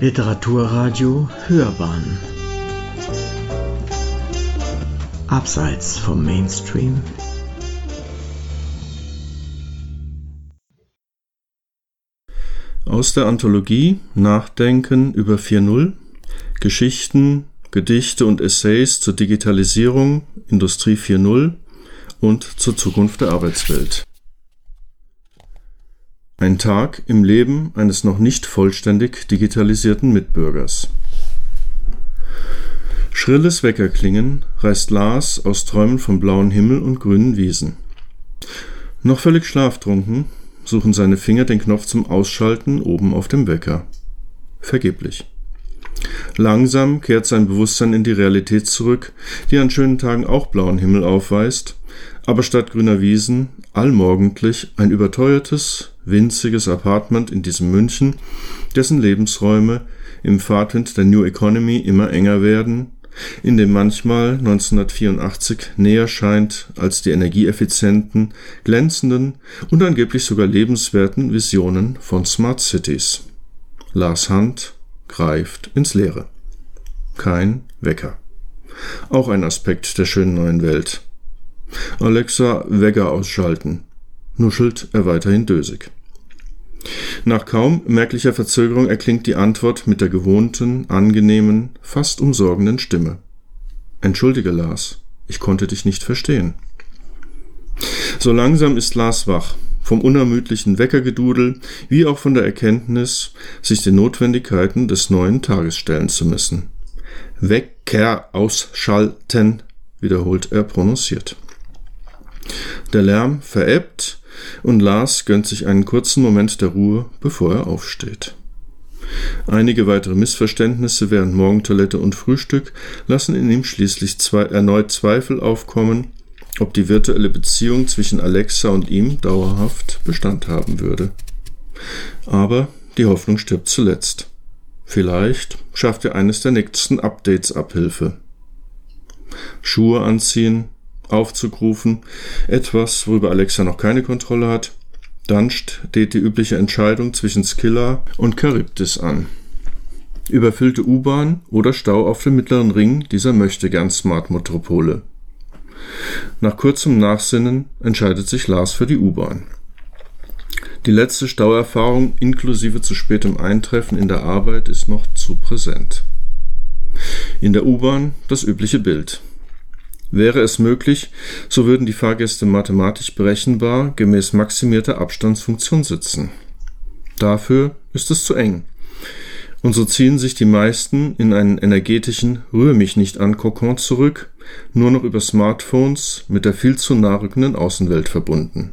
Literaturradio Hörbahn. Abseits vom Mainstream. Aus der Anthologie Nachdenken über 4.0 Geschichten, Gedichte und Essays zur Digitalisierung, Industrie 4.0 und zur Zukunft der Arbeitswelt. Ein Tag im Leben eines noch nicht vollständig digitalisierten Mitbürgers. Schrilles Weckerklingen reißt Lars aus Träumen vom blauen Himmel und grünen Wiesen. Noch völlig schlaftrunken suchen seine Finger den Knopf zum Ausschalten oben auf dem Wecker. Vergeblich. Langsam kehrt sein Bewusstsein in die Realität zurück, die an schönen Tagen auch blauen Himmel aufweist, aber statt grüner Wiesen allmorgendlich ein überteuertes, winziges Apartment in diesem München, dessen Lebensräume im Fahrtwind der New Economy immer enger werden, in dem manchmal 1984 näher scheint als die energieeffizienten, glänzenden und angeblich sogar lebenswerten Visionen von Smart Cities. Lars Hand greift ins Leere. Kein Wecker. Auch ein Aspekt der schönen neuen Welt. Alexa Wecker ausschalten, nuschelt er weiterhin dösig. Nach kaum merklicher Verzögerung erklingt die Antwort mit der gewohnten, angenehmen, fast umsorgenden Stimme. Entschuldige, Lars, ich konnte dich nicht verstehen. So langsam ist Lars wach, vom unermüdlichen Weckergedudel, wie auch von der Erkenntnis, sich den Notwendigkeiten des neuen Tages stellen zu müssen. Wecker ausschalten, wiederholt er prononciert. Der Lärm verebbt, und Lars gönnt sich einen kurzen Moment der Ruhe, bevor er aufsteht. Einige weitere Missverständnisse während Morgentoilette und Frühstück lassen in ihm schließlich zwei, erneut Zweifel aufkommen, ob die virtuelle Beziehung zwischen Alexa und ihm dauerhaft Bestand haben würde. Aber die Hoffnung stirbt zuletzt. Vielleicht schafft er eines der nächsten Updates Abhilfe. Schuhe anziehen, Aufzug rufen, etwas, worüber Alexa noch keine Kontrolle hat. Dann steht die übliche Entscheidung zwischen Skilla und Charybdis an. Überfüllte U-Bahn oder Stau auf dem mittleren Ring dieser möchtegern Smart-Metropole. Nach kurzem Nachsinnen entscheidet sich Lars für die U-Bahn. Die letzte Stauerfahrung inklusive zu spätem Eintreffen in der Arbeit ist noch zu präsent. In der U-Bahn das übliche Bild. Wäre es möglich, so würden die Fahrgäste mathematisch berechenbar gemäß maximierter Abstandsfunktion sitzen. Dafür ist es zu eng. Und so ziehen sich die meisten in einen energetischen Rühr mich nicht an Kokon zurück, nur noch über Smartphones mit der viel zu nahrückenden Außenwelt verbunden.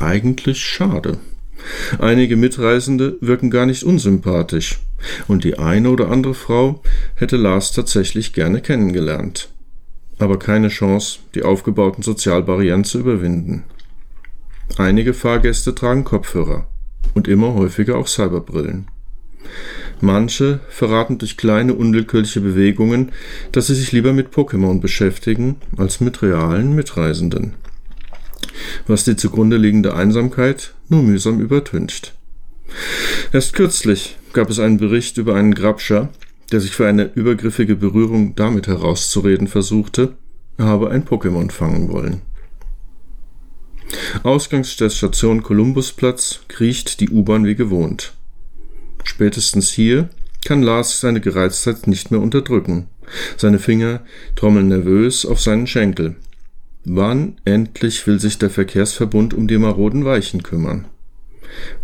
Eigentlich schade. Einige Mitreisende wirken gar nicht unsympathisch, und die eine oder andere Frau hätte Lars tatsächlich gerne kennengelernt aber keine Chance, die aufgebauten Sozialbarrieren zu überwinden. Einige Fahrgäste tragen Kopfhörer und immer häufiger auch Cyberbrillen. Manche verraten durch kleine unwillkürliche Bewegungen, dass sie sich lieber mit Pokémon beschäftigen als mit realen Mitreisenden. Was die zugrunde liegende Einsamkeit nur mühsam übertüncht. Erst kürzlich gab es einen Bericht über einen Grabscher, der sich für eine übergriffige Berührung damit herauszureden versuchte, er habe ein Pokémon fangen wollen. Ausgangs der Station Kolumbusplatz kriecht die U-Bahn wie gewohnt. Spätestens hier kann Lars seine Gereiztheit nicht mehr unterdrücken. Seine Finger trommeln nervös auf seinen Schenkel. Wann endlich will sich der Verkehrsverbund um die maroden Weichen kümmern?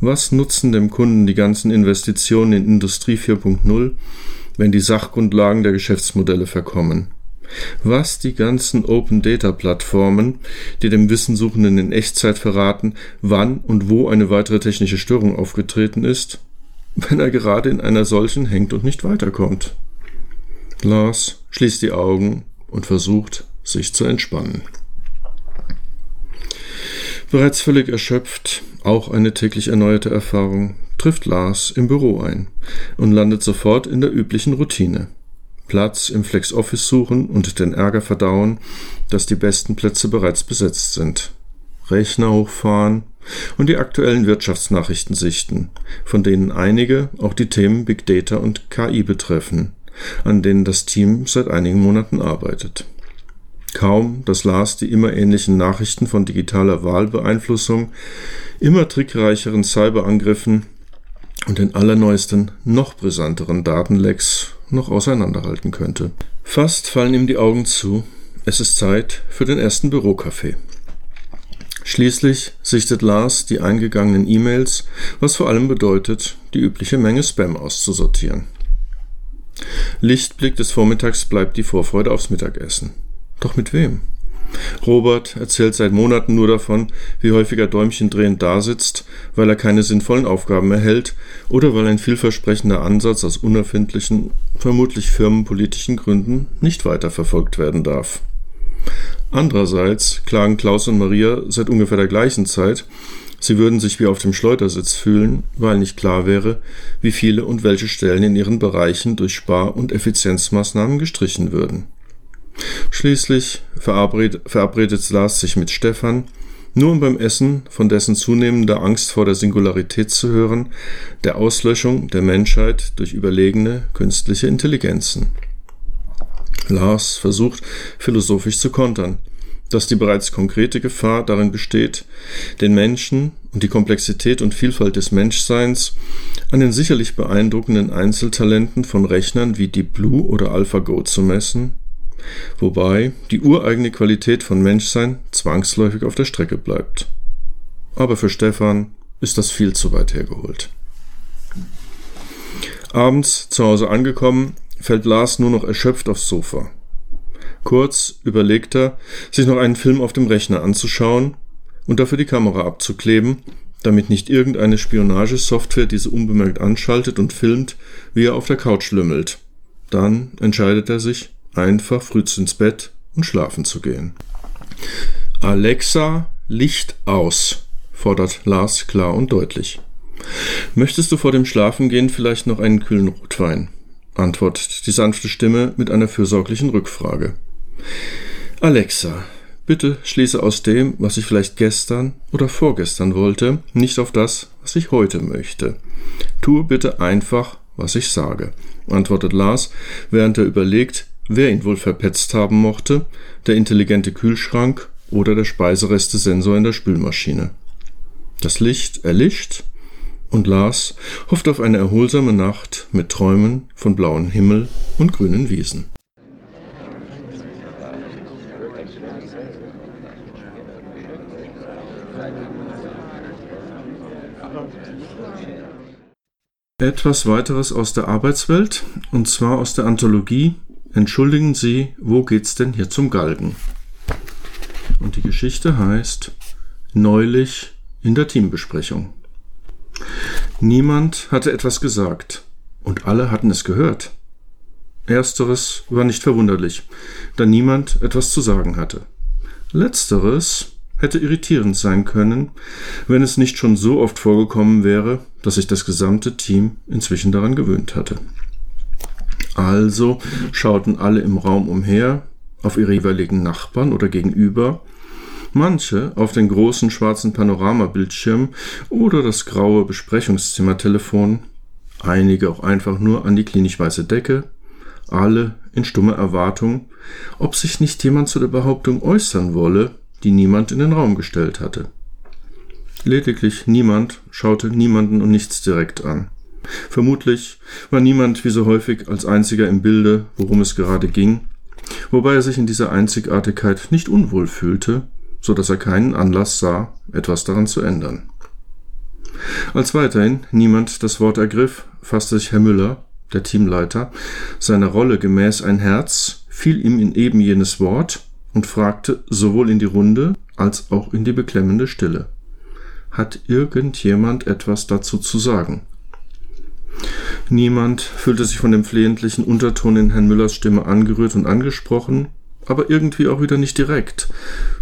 Was nutzen dem Kunden die ganzen Investitionen in Industrie 4.0, wenn die Sachgrundlagen der Geschäftsmodelle verkommen. Was die ganzen Open Data Plattformen, die dem Wissensuchenden in Echtzeit verraten, wann und wo eine weitere technische Störung aufgetreten ist, wenn er gerade in einer solchen hängt und nicht weiterkommt. Lars schließt die Augen und versucht, sich zu entspannen. Bereits völlig erschöpft, auch eine täglich erneuerte Erfahrung, trifft Lars im Büro ein und landet sofort in der üblichen Routine. Platz im Flex Office suchen und den Ärger verdauen, dass die besten Plätze bereits besetzt sind. Rechner hochfahren, und die aktuellen Wirtschaftsnachrichten sichten, von denen einige auch die Themen Big Data und KI betreffen, an denen das Team seit einigen Monaten arbeitet. Kaum, dass Lars die immer ähnlichen Nachrichten von digitaler Wahlbeeinflussung, immer trickreicheren Cyberangriffen und den allerneuesten, noch brisanteren Datenlecks noch auseinanderhalten könnte. Fast fallen ihm die Augen zu. Es ist Zeit für den ersten Bürokaffee. Schließlich sichtet Lars die eingegangenen E-Mails, was vor allem bedeutet, die übliche Menge Spam auszusortieren. Lichtblick des Vormittags bleibt die Vorfreude aufs Mittagessen. Doch mit wem? Robert erzählt seit Monaten nur davon, wie häufig er däumchendrehend dasitzt, weil er keine sinnvollen Aufgaben erhält oder weil ein vielversprechender Ansatz aus unerfindlichen, vermutlich firmenpolitischen Gründen nicht weiterverfolgt werden darf. Andererseits klagen Klaus und Maria seit ungefähr der gleichen Zeit, sie würden sich wie auf dem Schleudersitz fühlen, weil nicht klar wäre, wie viele und welche Stellen in ihren Bereichen durch Spar- und Effizienzmaßnahmen gestrichen würden. Schließlich verabredet, verabredet Lars sich mit Stefan, nur um beim Essen von dessen zunehmender Angst vor der Singularität zu hören, der Auslöschung der Menschheit durch überlegene künstliche Intelligenzen. Lars versucht philosophisch zu kontern, dass die bereits konkrete Gefahr darin besteht, den Menschen und die Komplexität und Vielfalt des Menschseins an den sicherlich beeindruckenden Einzeltalenten von Rechnern wie Deep Blue oder AlphaGo zu messen wobei die ureigene Qualität von Menschsein zwangsläufig auf der Strecke bleibt. Aber für Stefan ist das viel zu weit hergeholt. Abends zu Hause angekommen, fällt Lars nur noch erschöpft aufs Sofa. Kurz überlegt er, sich noch einen Film auf dem Rechner anzuschauen und dafür die Kamera abzukleben, damit nicht irgendeine Spionagesoftware diese unbemerkt anschaltet und filmt, wie er auf der Couch lümmelt. Dann entscheidet er sich, einfach früh ins Bett und schlafen zu gehen. Alexa, Licht aus, fordert Lars klar und deutlich. Möchtest du vor dem Schlafengehen vielleicht noch einen kühlen Rotwein? antwortet die sanfte Stimme mit einer fürsorglichen Rückfrage. Alexa, bitte schließe aus dem, was ich vielleicht gestern oder vorgestern wollte, nicht auf das, was ich heute möchte. Tue bitte einfach, was ich sage, antwortet Lars, während er überlegt, wer ihn wohl verpetzt haben mochte, der intelligente Kühlschrank oder der Speisereste-Sensor in der Spülmaschine. Das Licht erlischt und Lars hofft auf eine erholsame Nacht mit Träumen von blauem Himmel und grünen Wiesen. Etwas weiteres aus der Arbeitswelt, und zwar aus der Anthologie Entschuldigen Sie, wo geht's denn hier zum Galgen? Und die Geschichte heißt Neulich in der Teambesprechung. Niemand hatte etwas gesagt und alle hatten es gehört. Ersteres war nicht verwunderlich, da niemand etwas zu sagen hatte. Letzteres hätte irritierend sein können, wenn es nicht schon so oft vorgekommen wäre, dass sich das gesamte Team inzwischen daran gewöhnt hatte. Also schauten alle im Raum umher, auf ihre jeweiligen Nachbarn oder gegenüber, manche auf den großen schwarzen Panoramabildschirm oder das graue Besprechungszimmertelefon, einige auch einfach nur an die klinisch weiße Decke, alle in stummer Erwartung, ob sich nicht jemand zu der Behauptung äußern wolle, die niemand in den Raum gestellt hatte. Lediglich niemand schaute niemanden und nichts direkt an. Vermutlich war niemand wie so häufig als einziger im Bilde, worum es gerade ging, wobei er sich in dieser Einzigartigkeit nicht unwohl fühlte, so dass er keinen Anlass sah, etwas daran zu ändern. Als weiterhin niemand das Wort ergriff, fasste sich Herr Müller, der Teamleiter, seiner Rolle gemäß ein Herz, fiel ihm in eben jenes Wort und fragte sowohl in die Runde als auch in die beklemmende Stille. Hat irgendjemand etwas dazu zu sagen? Niemand fühlte sich von dem flehentlichen Unterton in Herrn Müllers Stimme angerührt und angesprochen, aber irgendwie auch wieder nicht direkt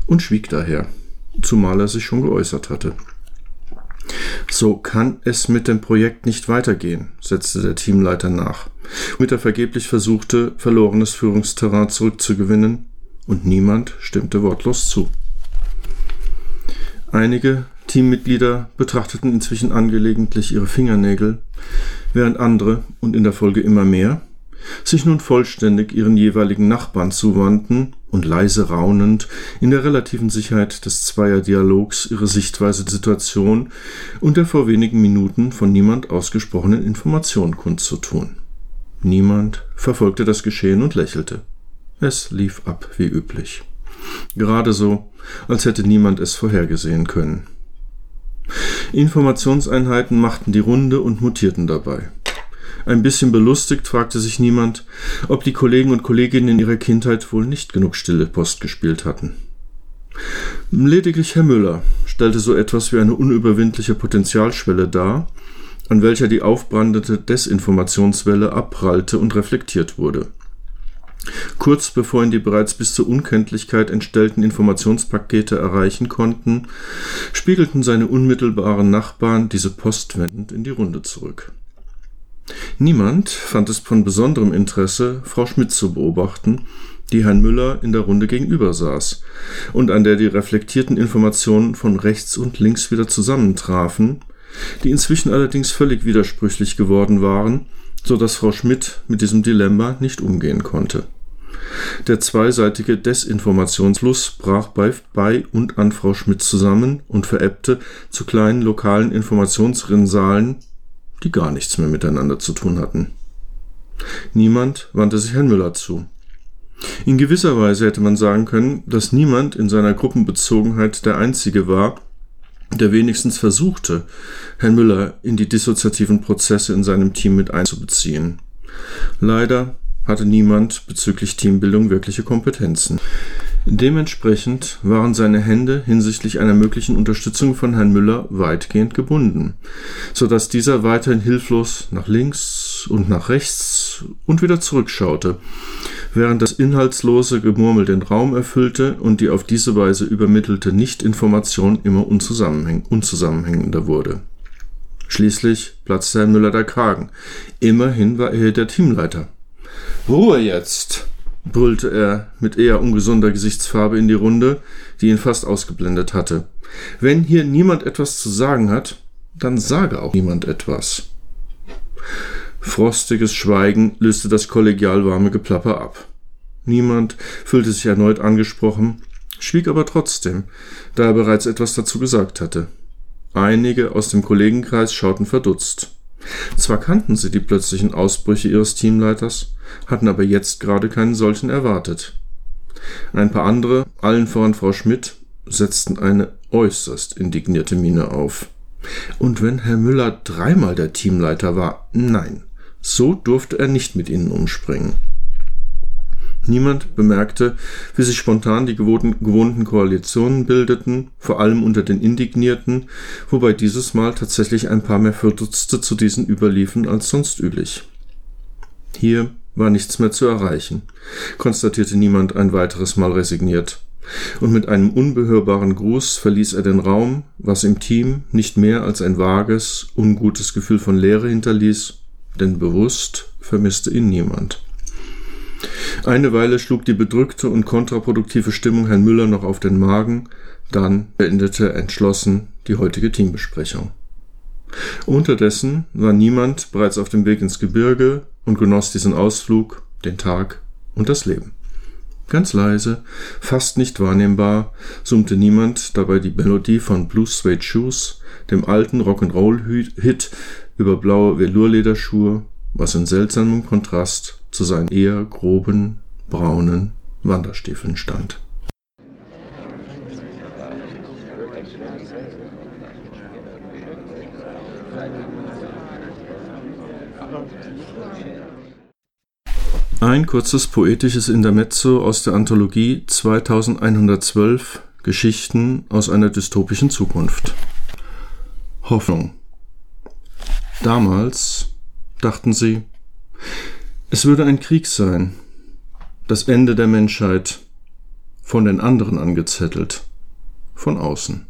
und schwieg daher, zumal er sich schon geäußert hatte. So kann es mit dem Projekt nicht weitergehen, setzte der Teamleiter nach, womit er vergeblich versuchte, verlorenes Führungsterrain zurückzugewinnen, und niemand stimmte wortlos zu. Einige Teammitglieder betrachteten inzwischen angelegentlich ihre Fingernägel, während andere, und in der Folge immer mehr, sich nun vollständig ihren jeweiligen Nachbarn zuwandten und leise raunend in der relativen Sicherheit des Zweierdialogs ihre Sichtweise der Situation und der vor wenigen Minuten von niemand ausgesprochenen Information kundzutun. Niemand verfolgte das Geschehen und lächelte. Es lief ab wie üblich. Gerade so, als hätte niemand es vorhergesehen können. Informationseinheiten machten die Runde und mutierten dabei. Ein bisschen belustigt fragte sich niemand, ob die Kollegen und Kolleginnen in ihrer Kindheit wohl nicht genug stille Post gespielt hatten. Lediglich Herr Müller stellte so etwas wie eine unüberwindliche Potentialschwelle dar, an welcher die aufbrandete Desinformationswelle abprallte und reflektiert wurde. Kurz bevor ihn die bereits bis zur Unkenntlichkeit entstellten Informationspakete erreichen konnten, spiegelten seine unmittelbaren Nachbarn diese postwendend in die Runde zurück. Niemand fand es von besonderem Interesse, Frau Schmidt zu beobachten, die Herrn Müller in der Runde gegenüber saß und an der die reflektierten Informationen von rechts und links wieder zusammentrafen, die inzwischen allerdings völlig widersprüchlich geworden waren, so dass Frau Schmidt mit diesem Dilemma nicht umgehen konnte. Der zweiseitige Desinformationsfluss brach bei, bei und an Frau Schmidt zusammen und verebbte zu kleinen lokalen Informationsrinnsalen, die gar nichts mehr miteinander zu tun hatten. Niemand wandte sich Herrn Müller zu. In gewisser Weise hätte man sagen können, dass niemand in seiner Gruppenbezogenheit der Einzige war, der wenigstens versuchte, Herrn Müller in die dissoziativen Prozesse in seinem Team mit einzubeziehen. Leider hatte niemand bezüglich Teambildung wirkliche Kompetenzen. Dementsprechend waren seine Hände hinsichtlich einer möglichen Unterstützung von Herrn Müller weitgehend gebunden, so dass dieser weiterhin hilflos nach links und nach rechts und wieder zurückschaute, während das inhaltslose Gemurmel den Raum erfüllte und die auf diese Weise übermittelte Nichtinformation immer unzusammenhäng unzusammenhängender wurde. Schließlich platzte Herrn Müller der Kragen. Immerhin war er der Teamleiter. Ruhe jetzt! brüllte er mit eher ungesunder Gesichtsfarbe in die Runde, die ihn fast ausgeblendet hatte. Wenn hier niemand etwas zu sagen hat, dann sage auch niemand etwas. Frostiges Schweigen löste das kollegial warme Geplapper ab. Niemand fühlte sich erneut angesprochen, schwieg aber trotzdem, da er bereits etwas dazu gesagt hatte. Einige aus dem Kollegenkreis schauten verdutzt. Zwar kannten sie die plötzlichen Ausbrüche ihres Teamleiters, hatten aber jetzt gerade keinen solchen erwartet. Ein paar andere, allen voran Frau Schmidt, setzten eine äußerst indignierte Miene auf. Und wenn Herr Müller dreimal der Teamleiter war, nein, so durfte er nicht mit ihnen umspringen. Niemand bemerkte, wie sich spontan die gewohnten Koalitionen bildeten, vor allem unter den Indignierten, wobei dieses Mal tatsächlich ein paar mehr Verdutzte zu diesen überliefen als sonst üblich. Hier war nichts mehr zu erreichen, konstatierte niemand ein weiteres Mal resigniert. Und mit einem unbehörbaren Gruß verließ er den Raum, was im Team nicht mehr als ein vages, ungutes Gefühl von Leere hinterließ, denn bewusst vermisste ihn niemand. Eine Weile schlug die bedrückte und kontraproduktive Stimmung Herrn Müller noch auf den Magen, dann beendete entschlossen die heutige Teambesprechung. Unterdessen war niemand bereits auf dem Weg ins Gebirge und genoss diesen Ausflug, den Tag und das Leben. Ganz leise, fast nicht wahrnehmbar, summte niemand dabei die Melodie von Blue Suede Shoes, dem alten Rock'n'Roll-Hit über blaue Velourlederschuhe, was in seltsamem Kontrast zu seinen eher groben, braunen Wanderstiefeln stand. Ein kurzes poetisches Intermezzo aus der Anthologie 2112 Geschichten aus einer dystopischen Zukunft. Hoffnung. Damals dachten sie, es würde ein Krieg sein, das Ende der Menschheit, von den anderen angezettelt, von außen.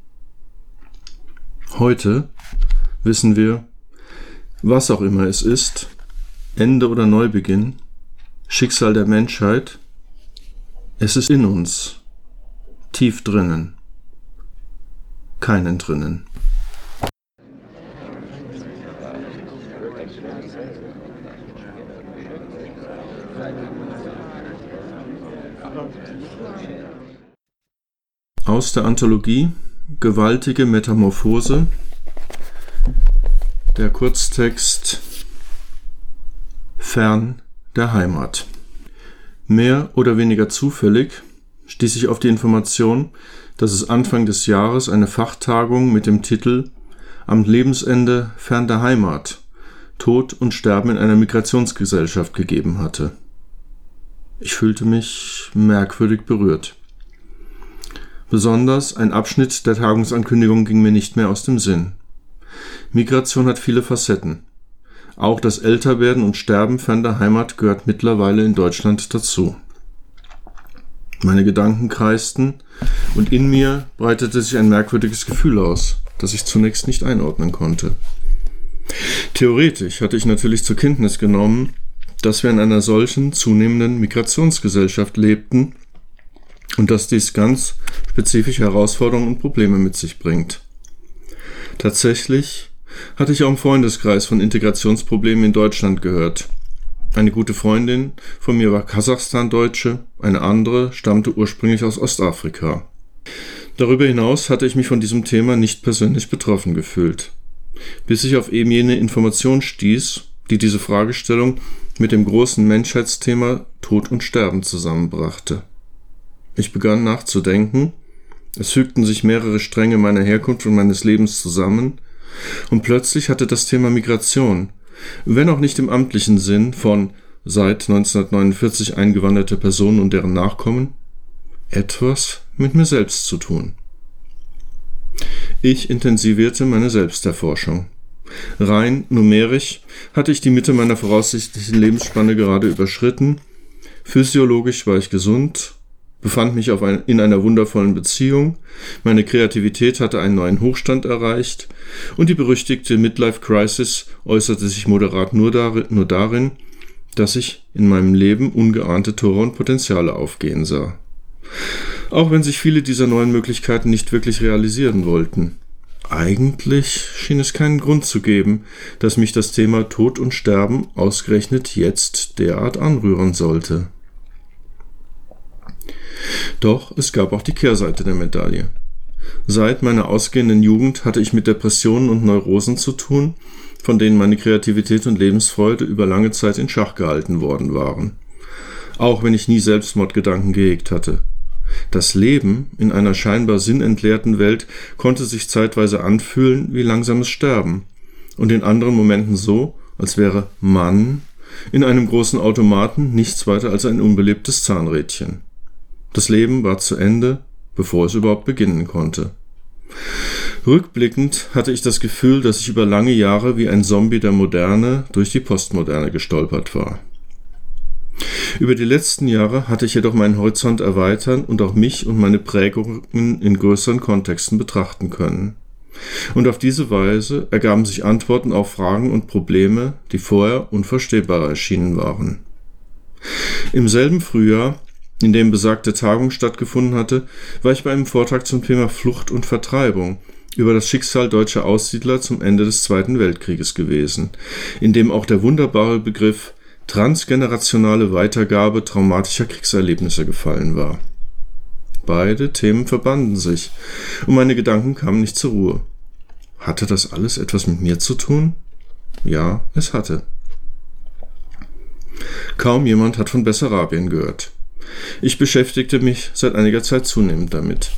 Heute wissen wir, was auch immer es ist, Ende oder Neubeginn, Schicksal der Menschheit, es ist in uns, tief drinnen. keinen drinnen. Aus der Anthologie Gewaltige Metamorphose der Kurztext Fern der Heimat. Mehr oder weniger zufällig stieß ich auf die Information, dass es Anfang des Jahres eine Fachtagung mit dem Titel Am Lebensende fern der Heimat Tod und Sterben in einer Migrationsgesellschaft gegeben hatte. Ich fühlte mich merkwürdig berührt. Besonders ein Abschnitt der Tagungsankündigung ging mir nicht mehr aus dem Sinn. Migration hat viele Facetten. Auch das Älterwerden und Sterben fern der Heimat gehört mittlerweile in Deutschland dazu. Meine Gedanken kreisten und in mir breitete sich ein merkwürdiges Gefühl aus, das ich zunächst nicht einordnen konnte. Theoretisch hatte ich natürlich zur Kenntnis genommen, dass wir in einer solchen zunehmenden Migrationsgesellschaft lebten und dass dies ganz spezifische Herausforderungen und Probleme mit sich bringt. Tatsächlich hatte ich auch im Freundeskreis von Integrationsproblemen in Deutschland gehört. Eine gute Freundin von mir war Kasachstan-Deutsche, eine andere stammte ursprünglich aus Ostafrika. Darüber hinaus hatte ich mich von diesem Thema nicht persönlich betroffen gefühlt, bis ich auf eben jene Information stieß, die diese Fragestellung mit dem großen Menschheitsthema Tod und Sterben zusammenbrachte. Ich begann nachzudenken, es fügten sich mehrere Stränge meiner Herkunft und meines Lebens zusammen, und plötzlich hatte das Thema Migration, wenn auch nicht im amtlichen Sinn von seit 1949 eingewanderte Personen und deren Nachkommen, etwas mit mir selbst zu tun. Ich intensivierte meine Selbsterforschung. Rein numerisch hatte ich die Mitte meiner voraussichtlichen Lebensspanne gerade überschritten, physiologisch war ich gesund, befand mich ein, in einer wundervollen Beziehung, meine Kreativität hatte einen neuen Hochstand erreicht und die berüchtigte Midlife Crisis äußerte sich moderat nur darin, nur darin dass ich in meinem Leben ungeahnte Tore und Potenziale aufgehen sah. Auch wenn sich viele dieser neuen Möglichkeiten nicht wirklich realisieren wollten. Eigentlich schien es keinen Grund zu geben, dass mich das Thema Tod und Sterben ausgerechnet jetzt derart anrühren sollte. Doch es gab auch die Kehrseite der Medaille. Seit meiner ausgehenden Jugend hatte ich mit Depressionen und Neurosen zu tun, von denen meine Kreativität und Lebensfreude über lange Zeit in Schach gehalten worden waren. Auch wenn ich nie Selbstmordgedanken gehegt hatte. Das Leben in einer scheinbar sinnentleerten Welt konnte sich zeitweise anfühlen wie langsames Sterben und in anderen Momenten so, als wäre Mann in einem großen Automaten nichts weiter als ein unbelebtes Zahnrädchen. Das Leben war zu Ende, bevor es überhaupt beginnen konnte. Rückblickend hatte ich das Gefühl, dass ich über lange Jahre wie ein Zombie der Moderne durch die Postmoderne gestolpert war. Über die letzten Jahre hatte ich jedoch meinen Horizont erweitern und auch mich und meine Prägungen in größeren Kontexten betrachten können. Und auf diese Weise ergaben sich Antworten auf Fragen und Probleme, die vorher unvorstellbar erschienen waren. Im selben Frühjahr in dem besagte Tagung stattgefunden hatte, war ich bei einem Vortrag zum Thema Flucht und Vertreibung über das Schicksal deutscher Aussiedler zum Ende des Zweiten Weltkrieges gewesen, in dem auch der wunderbare Begriff transgenerationale Weitergabe traumatischer Kriegserlebnisse gefallen war. Beide Themen verbanden sich, und meine Gedanken kamen nicht zur Ruhe. Hatte das alles etwas mit mir zu tun? Ja, es hatte. Kaum jemand hat von Bessarabien gehört. Ich beschäftigte mich seit einiger Zeit zunehmend damit.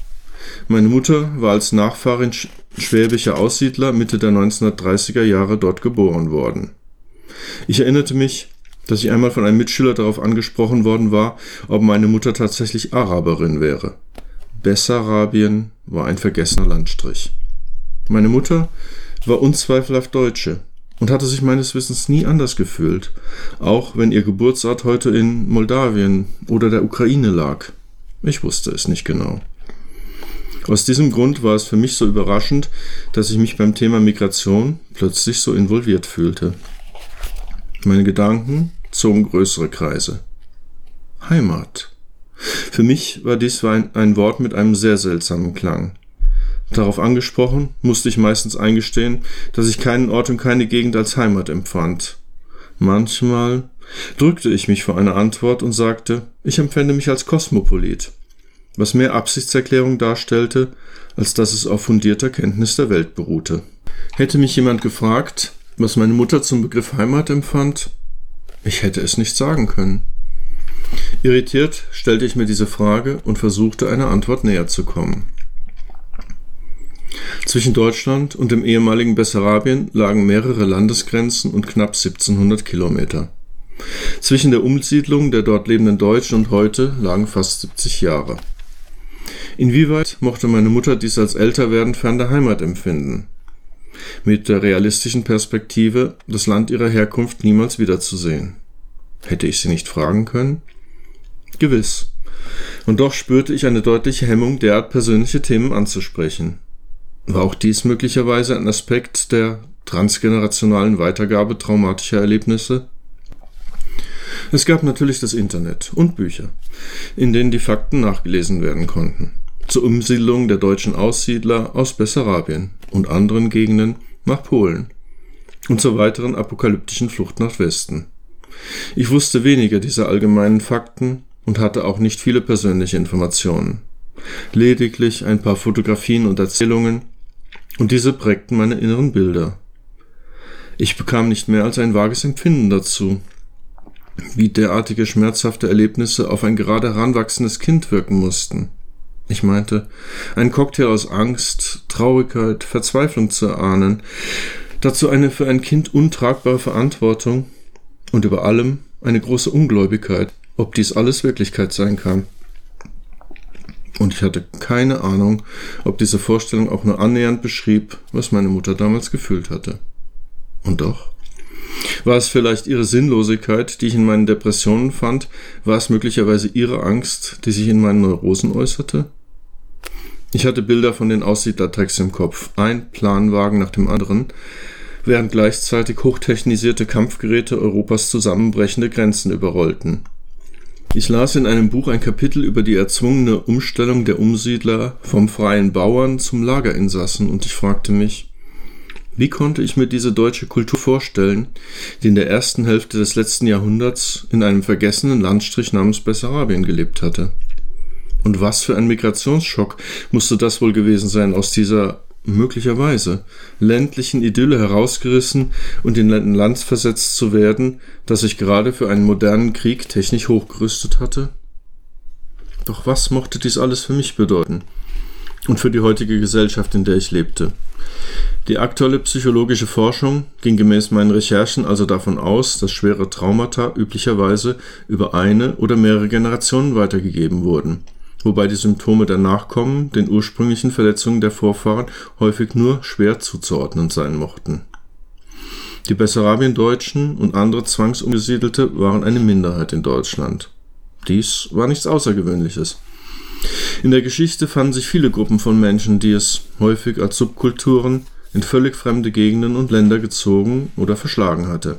Meine Mutter war als Nachfahrin schwäbischer Aussiedler Mitte der 1930er Jahre dort geboren worden. Ich erinnerte mich, dass ich einmal von einem Mitschüler darauf angesprochen worden war, ob meine Mutter tatsächlich Araberin wäre. Bessarabien war ein vergessener Landstrich. Meine Mutter war unzweifelhaft Deutsche, und hatte sich meines Wissens nie anders gefühlt, auch wenn ihr Geburtsort heute in Moldawien oder der Ukraine lag. Ich wusste es nicht genau. Aus diesem Grund war es für mich so überraschend, dass ich mich beim Thema Migration plötzlich so involviert fühlte. Meine Gedanken zogen größere Kreise. Heimat. Für mich war dies ein, ein Wort mit einem sehr seltsamen Klang. Darauf angesprochen, musste ich meistens eingestehen, dass ich keinen Ort und keine Gegend als Heimat empfand. Manchmal drückte ich mich vor einer Antwort und sagte, ich empfände mich als Kosmopolit, was mehr Absichtserklärung darstellte, als dass es auf fundierter Kenntnis der Welt beruhte. Hätte mich jemand gefragt, was meine Mutter zum Begriff Heimat empfand, ich hätte es nicht sagen können. Irritiert stellte ich mir diese Frage und versuchte einer Antwort näher zu kommen. Zwischen Deutschland und dem ehemaligen Bessarabien lagen mehrere Landesgrenzen und knapp 1700 Kilometer. Zwischen der Umsiedlung der dort lebenden Deutschen und heute lagen fast 70 Jahre. Inwieweit mochte meine Mutter dies als Älterwerden fern der Heimat empfinden? Mit der realistischen Perspektive, das Land ihrer Herkunft niemals wiederzusehen. Hätte ich sie nicht fragen können? Gewiss. Und doch spürte ich eine deutliche Hemmung, derart persönliche Themen anzusprechen. War auch dies möglicherweise ein Aspekt der transgenerationalen Weitergabe traumatischer Erlebnisse? Es gab natürlich das Internet und Bücher, in denen die Fakten nachgelesen werden konnten. Zur Umsiedlung der deutschen Aussiedler aus Bessarabien und anderen Gegenden nach Polen und zur weiteren apokalyptischen Flucht nach Westen. Ich wusste weniger dieser allgemeinen Fakten und hatte auch nicht viele persönliche Informationen. Lediglich ein paar Fotografien und Erzählungen, und diese prägten meine inneren Bilder. Ich bekam nicht mehr als ein vages Empfinden dazu, wie derartige schmerzhafte Erlebnisse auf ein gerade heranwachsendes Kind wirken mussten. Ich meinte, ein Cocktail aus Angst, Traurigkeit, Verzweiflung zu erahnen, dazu eine für ein Kind untragbare Verantwortung und über allem eine große Ungläubigkeit, ob dies alles Wirklichkeit sein kann. Und ich hatte keine Ahnung, ob diese Vorstellung auch nur annähernd beschrieb, was meine Mutter damals gefühlt hatte. Und doch. War es vielleicht ihre Sinnlosigkeit, die ich in meinen Depressionen fand? War es möglicherweise ihre Angst, die sich in meinen Neurosen äußerte? Ich hatte Bilder von den Aussiedlertracks im Kopf, ein Planwagen nach dem anderen, während gleichzeitig hochtechnisierte Kampfgeräte Europas zusammenbrechende Grenzen überrollten. Ich las in einem Buch ein Kapitel über die erzwungene Umstellung der Umsiedler vom freien Bauern zum Lagerinsassen und ich fragte mich, wie konnte ich mir diese deutsche Kultur vorstellen, die in der ersten Hälfte des letzten Jahrhunderts in einem vergessenen Landstrich namens Bessarabien gelebt hatte? Und was für ein Migrationsschock musste das wohl gewesen sein, aus dieser möglicherweise ländlichen Idylle herausgerissen und in ein Land versetzt zu werden, das sich gerade für einen modernen Krieg technisch hochgerüstet hatte? Doch was mochte dies alles für mich bedeuten? Und für die heutige Gesellschaft, in der ich lebte? Die aktuelle psychologische Forschung ging gemäß meinen Recherchen also davon aus, dass schwere Traumata üblicherweise über eine oder mehrere Generationen weitergegeben wurden wobei die Symptome der Nachkommen den ursprünglichen Verletzungen der Vorfahren häufig nur schwer zuzuordnen sein mochten. Die Bessarabiendeutschen und andere Zwangsumgesiedelte waren eine Minderheit in Deutschland. Dies war nichts Außergewöhnliches. In der Geschichte fanden sich viele Gruppen von Menschen, die es häufig als Subkulturen in völlig fremde Gegenden und Länder gezogen oder verschlagen hatte.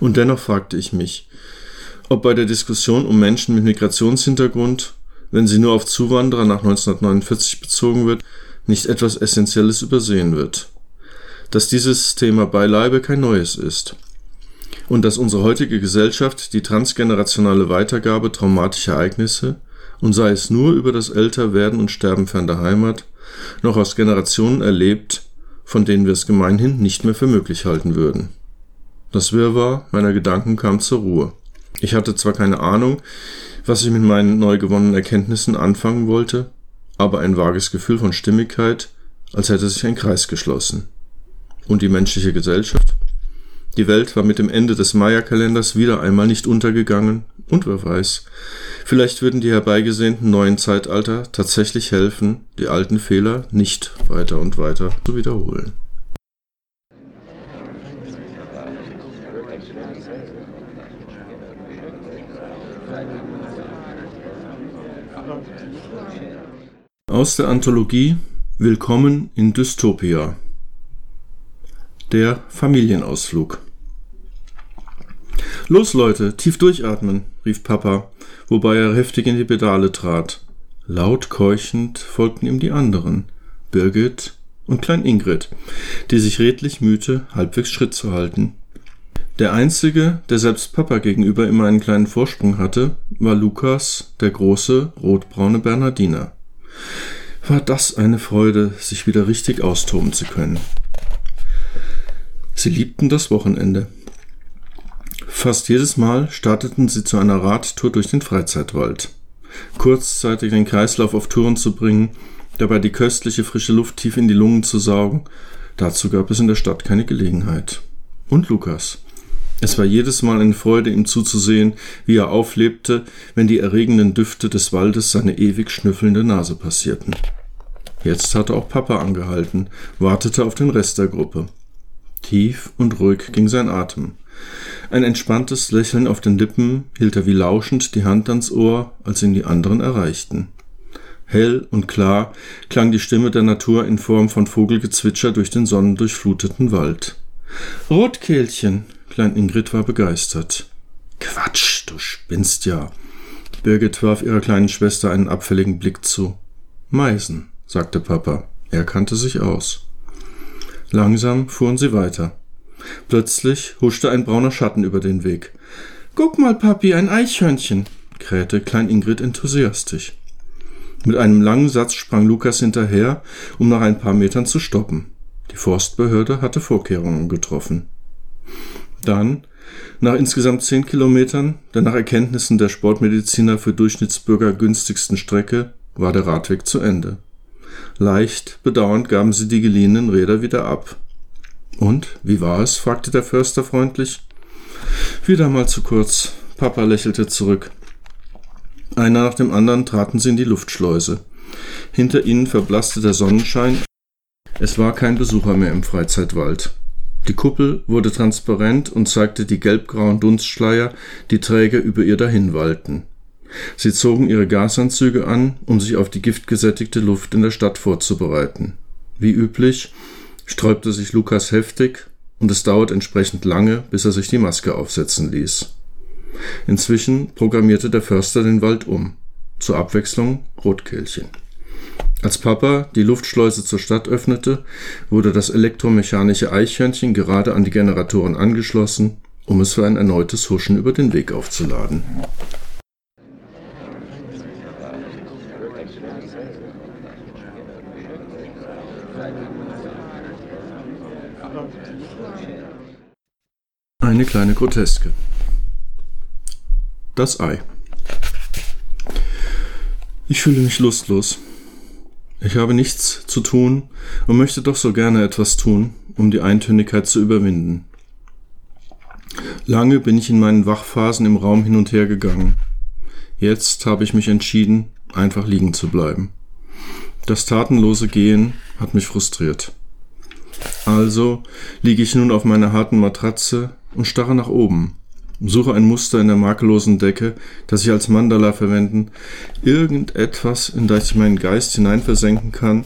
Und dennoch fragte ich mich, ob bei der Diskussion um Menschen mit Migrationshintergrund, wenn sie nur auf Zuwanderer nach 1949 bezogen wird, nicht etwas Essentielles übersehen wird. Dass dieses Thema beileibe kein neues ist. Und dass unsere heutige Gesellschaft die transgenerationale Weitergabe traumatischer Ereignisse, und sei es nur über das Älterwerden und Sterben fern der Heimat, noch aus Generationen erlebt, von denen wir es gemeinhin nicht mehr für möglich halten würden. Das Wirrwarr meiner Gedanken kam zur Ruhe. Ich hatte zwar keine Ahnung, was ich mit meinen neu gewonnenen Erkenntnissen anfangen wollte, aber ein vages Gefühl von Stimmigkeit, als hätte sich ein Kreis geschlossen. Und die menschliche Gesellschaft? Die Welt war mit dem Ende des Maya-Kalenders wieder einmal nicht untergegangen, und wer weiß, vielleicht würden die herbeigesehnten neuen Zeitalter tatsächlich helfen, die alten Fehler nicht weiter und weiter zu wiederholen. Aus der Anthologie Willkommen in Dystopia. Der Familienausflug. Los Leute, tief durchatmen, rief Papa, wobei er heftig in die Pedale trat. Laut keuchend folgten ihm die anderen, Birgit und Klein Ingrid, die sich redlich mühte, halbwegs Schritt zu halten. Der einzige, der selbst Papa gegenüber immer einen kleinen Vorsprung hatte, war Lukas, der große, rotbraune Bernardiner. War das eine Freude, sich wieder richtig austoben zu können. Sie liebten das Wochenende. Fast jedes Mal starteten sie zu einer Radtour durch den Freizeitwald. Kurzzeitig den Kreislauf auf Touren zu bringen, dabei die köstliche frische Luft tief in die Lungen zu saugen, dazu gab es in der Stadt keine Gelegenheit. Und Lukas. Es war jedes Mal eine Freude, ihm zuzusehen, wie er auflebte, wenn die erregenden Düfte des Waldes seine ewig schnüffelnde Nase passierten. Jetzt hatte auch Papa angehalten, wartete auf den Rest der Gruppe. Tief und ruhig ging sein Atem. Ein entspanntes Lächeln auf den Lippen hielt er wie lauschend die Hand ans Ohr, als ihn die anderen erreichten. Hell und klar klang die Stimme der Natur in Form von Vogelgezwitscher durch den sonnendurchfluteten Wald. Rotkehlchen, Klein Ingrid war begeistert. Quatsch, du spinnst ja. Birgit warf ihrer kleinen Schwester einen abfälligen Blick zu. Meisen, sagte Papa. Er kannte sich aus. Langsam fuhren sie weiter. Plötzlich huschte ein brauner Schatten über den Weg. Guck mal, Papi, ein Eichhörnchen, krähte Klein Ingrid enthusiastisch. Mit einem langen Satz sprang Lukas hinterher, um nach ein paar Metern zu stoppen. Die Forstbehörde hatte Vorkehrungen getroffen. Dann, nach insgesamt zehn Kilometern, der nach Erkenntnissen der Sportmediziner für Durchschnittsbürger günstigsten Strecke, war der Radweg zu Ende. Leicht bedauernd gaben sie die geliehenen Räder wieder ab. Und, wie war es? fragte der Förster freundlich. Wieder mal zu kurz. Papa lächelte zurück. Einer nach dem anderen traten sie in die Luftschleuse. Hinter ihnen verblasste der Sonnenschein. Es war kein Besucher mehr im Freizeitwald. Die Kuppel wurde transparent und zeigte die gelbgrauen Dunstschleier, die träge über ihr dahinwallten. Sie zogen ihre Gasanzüge an, um sich auf die giftgesättigte Luft in der Stadt vorzubereiten. Wie üblich sträubte sich Lukas heftig und es dauert entsprechend lange, bis er sich die Maske aufsetzen ließ. Inzwischen programmierte der Förster den Wald um. Zur Abwechslung Rotkehlchen. Als Papa die Luftschleuse zur Stadt öffnete, wurde das elektromechanische Eichhörnchen gerade an die Generatoren angeschlossen, um es für ein erneutes Huschen über den Weg aufzuladen. Eine kleine Groteske. Das Ei. Ich fühle mich lustlos. Ich habe nichts zu tun und möchte doch so gerne etwas tun, um die Eintönigkeit zu überwinden. Lange bin ich in meinen Wachphasen im Raum hin und her gegangen. Jetzt habe ich mich entschieden, einfach liegen zu bleiben. Das tatenlose Gehen hat mich frustriert. Also liege ich nun auf meiner harten Matratze und starre nach oben, suche ein Muster in der makellosen Decke, das ich als Mandala verwenden, irgendetwas, in das ich meinen Geist hineinversenken kann,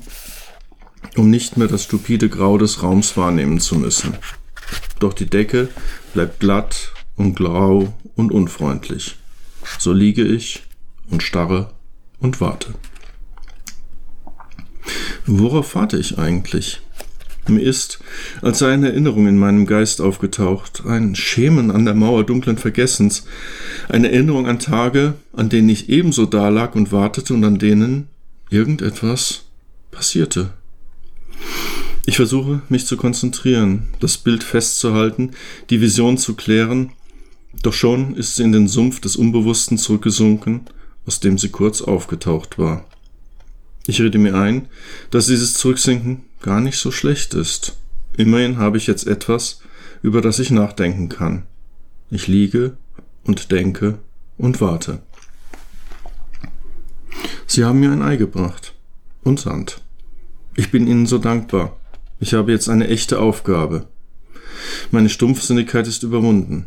um nicht mehr das stupide Grau des Raums wahrnehmen zu müssen. Doch die Decke bleibt glatt und grau und unfreundlich. So liege ich und starre und warte. Worauf warte ich eigentlich? Mir ist, als sei eine Erinnerung in meinem Geist aufgetaucht, ein Schemen an der Mauer dunklen Vergessens, eine Erinnerung an Tage, an denen ich ebenso dalag und wartete und an denen irgendetwas passierte. Ich versuche, mich zu konzentrieren, das Bild festzuhalten, die Vision zu klären, doch schon ist sie in den Sumpf des Unbewussten zurückgesunken, aus dem sie kurz aufgetaucht war. Ich rede mir ein, dass dieses Zurücksinken gar nicht so schlecht ist. Immerhin habe ich jetzt etwas, über das ich nachdenken kann. Ich liege und denke und warte. Sie haben mir ein Ei gebracht und Sand. Ich bin Ihnen so dankbar. Ich habe jetzt eine echte Aufgabe. Meine Stumpfsinnigkeit ist überwunden.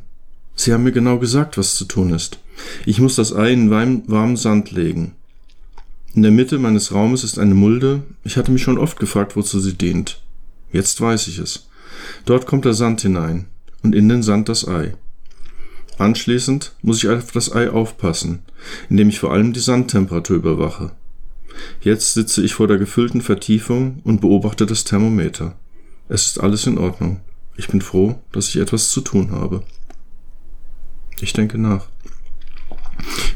Sie haben mir genau gesagt, was zu tun ist. Ich muss das Ei in warmen Sand legen. In der Mitte meines Raumes ist eine Mulde. Ich hatte mich schon oft gefragt, wozu sie dient. Jetzt weiß ich es. Dort kommt der Sand hinein und in den Sand das Ei. Anschließend muss ich auf das Ei aufpassen, indem ich vor allem die Sandtemperatur überwache. Jetzt sitze ich vor der gefüllten Vertiefung und beobachte das Thermometer. Es ist alles in Ordnung. Ich bin froh, dass ich etwas zu tun habe. Ich denke nach.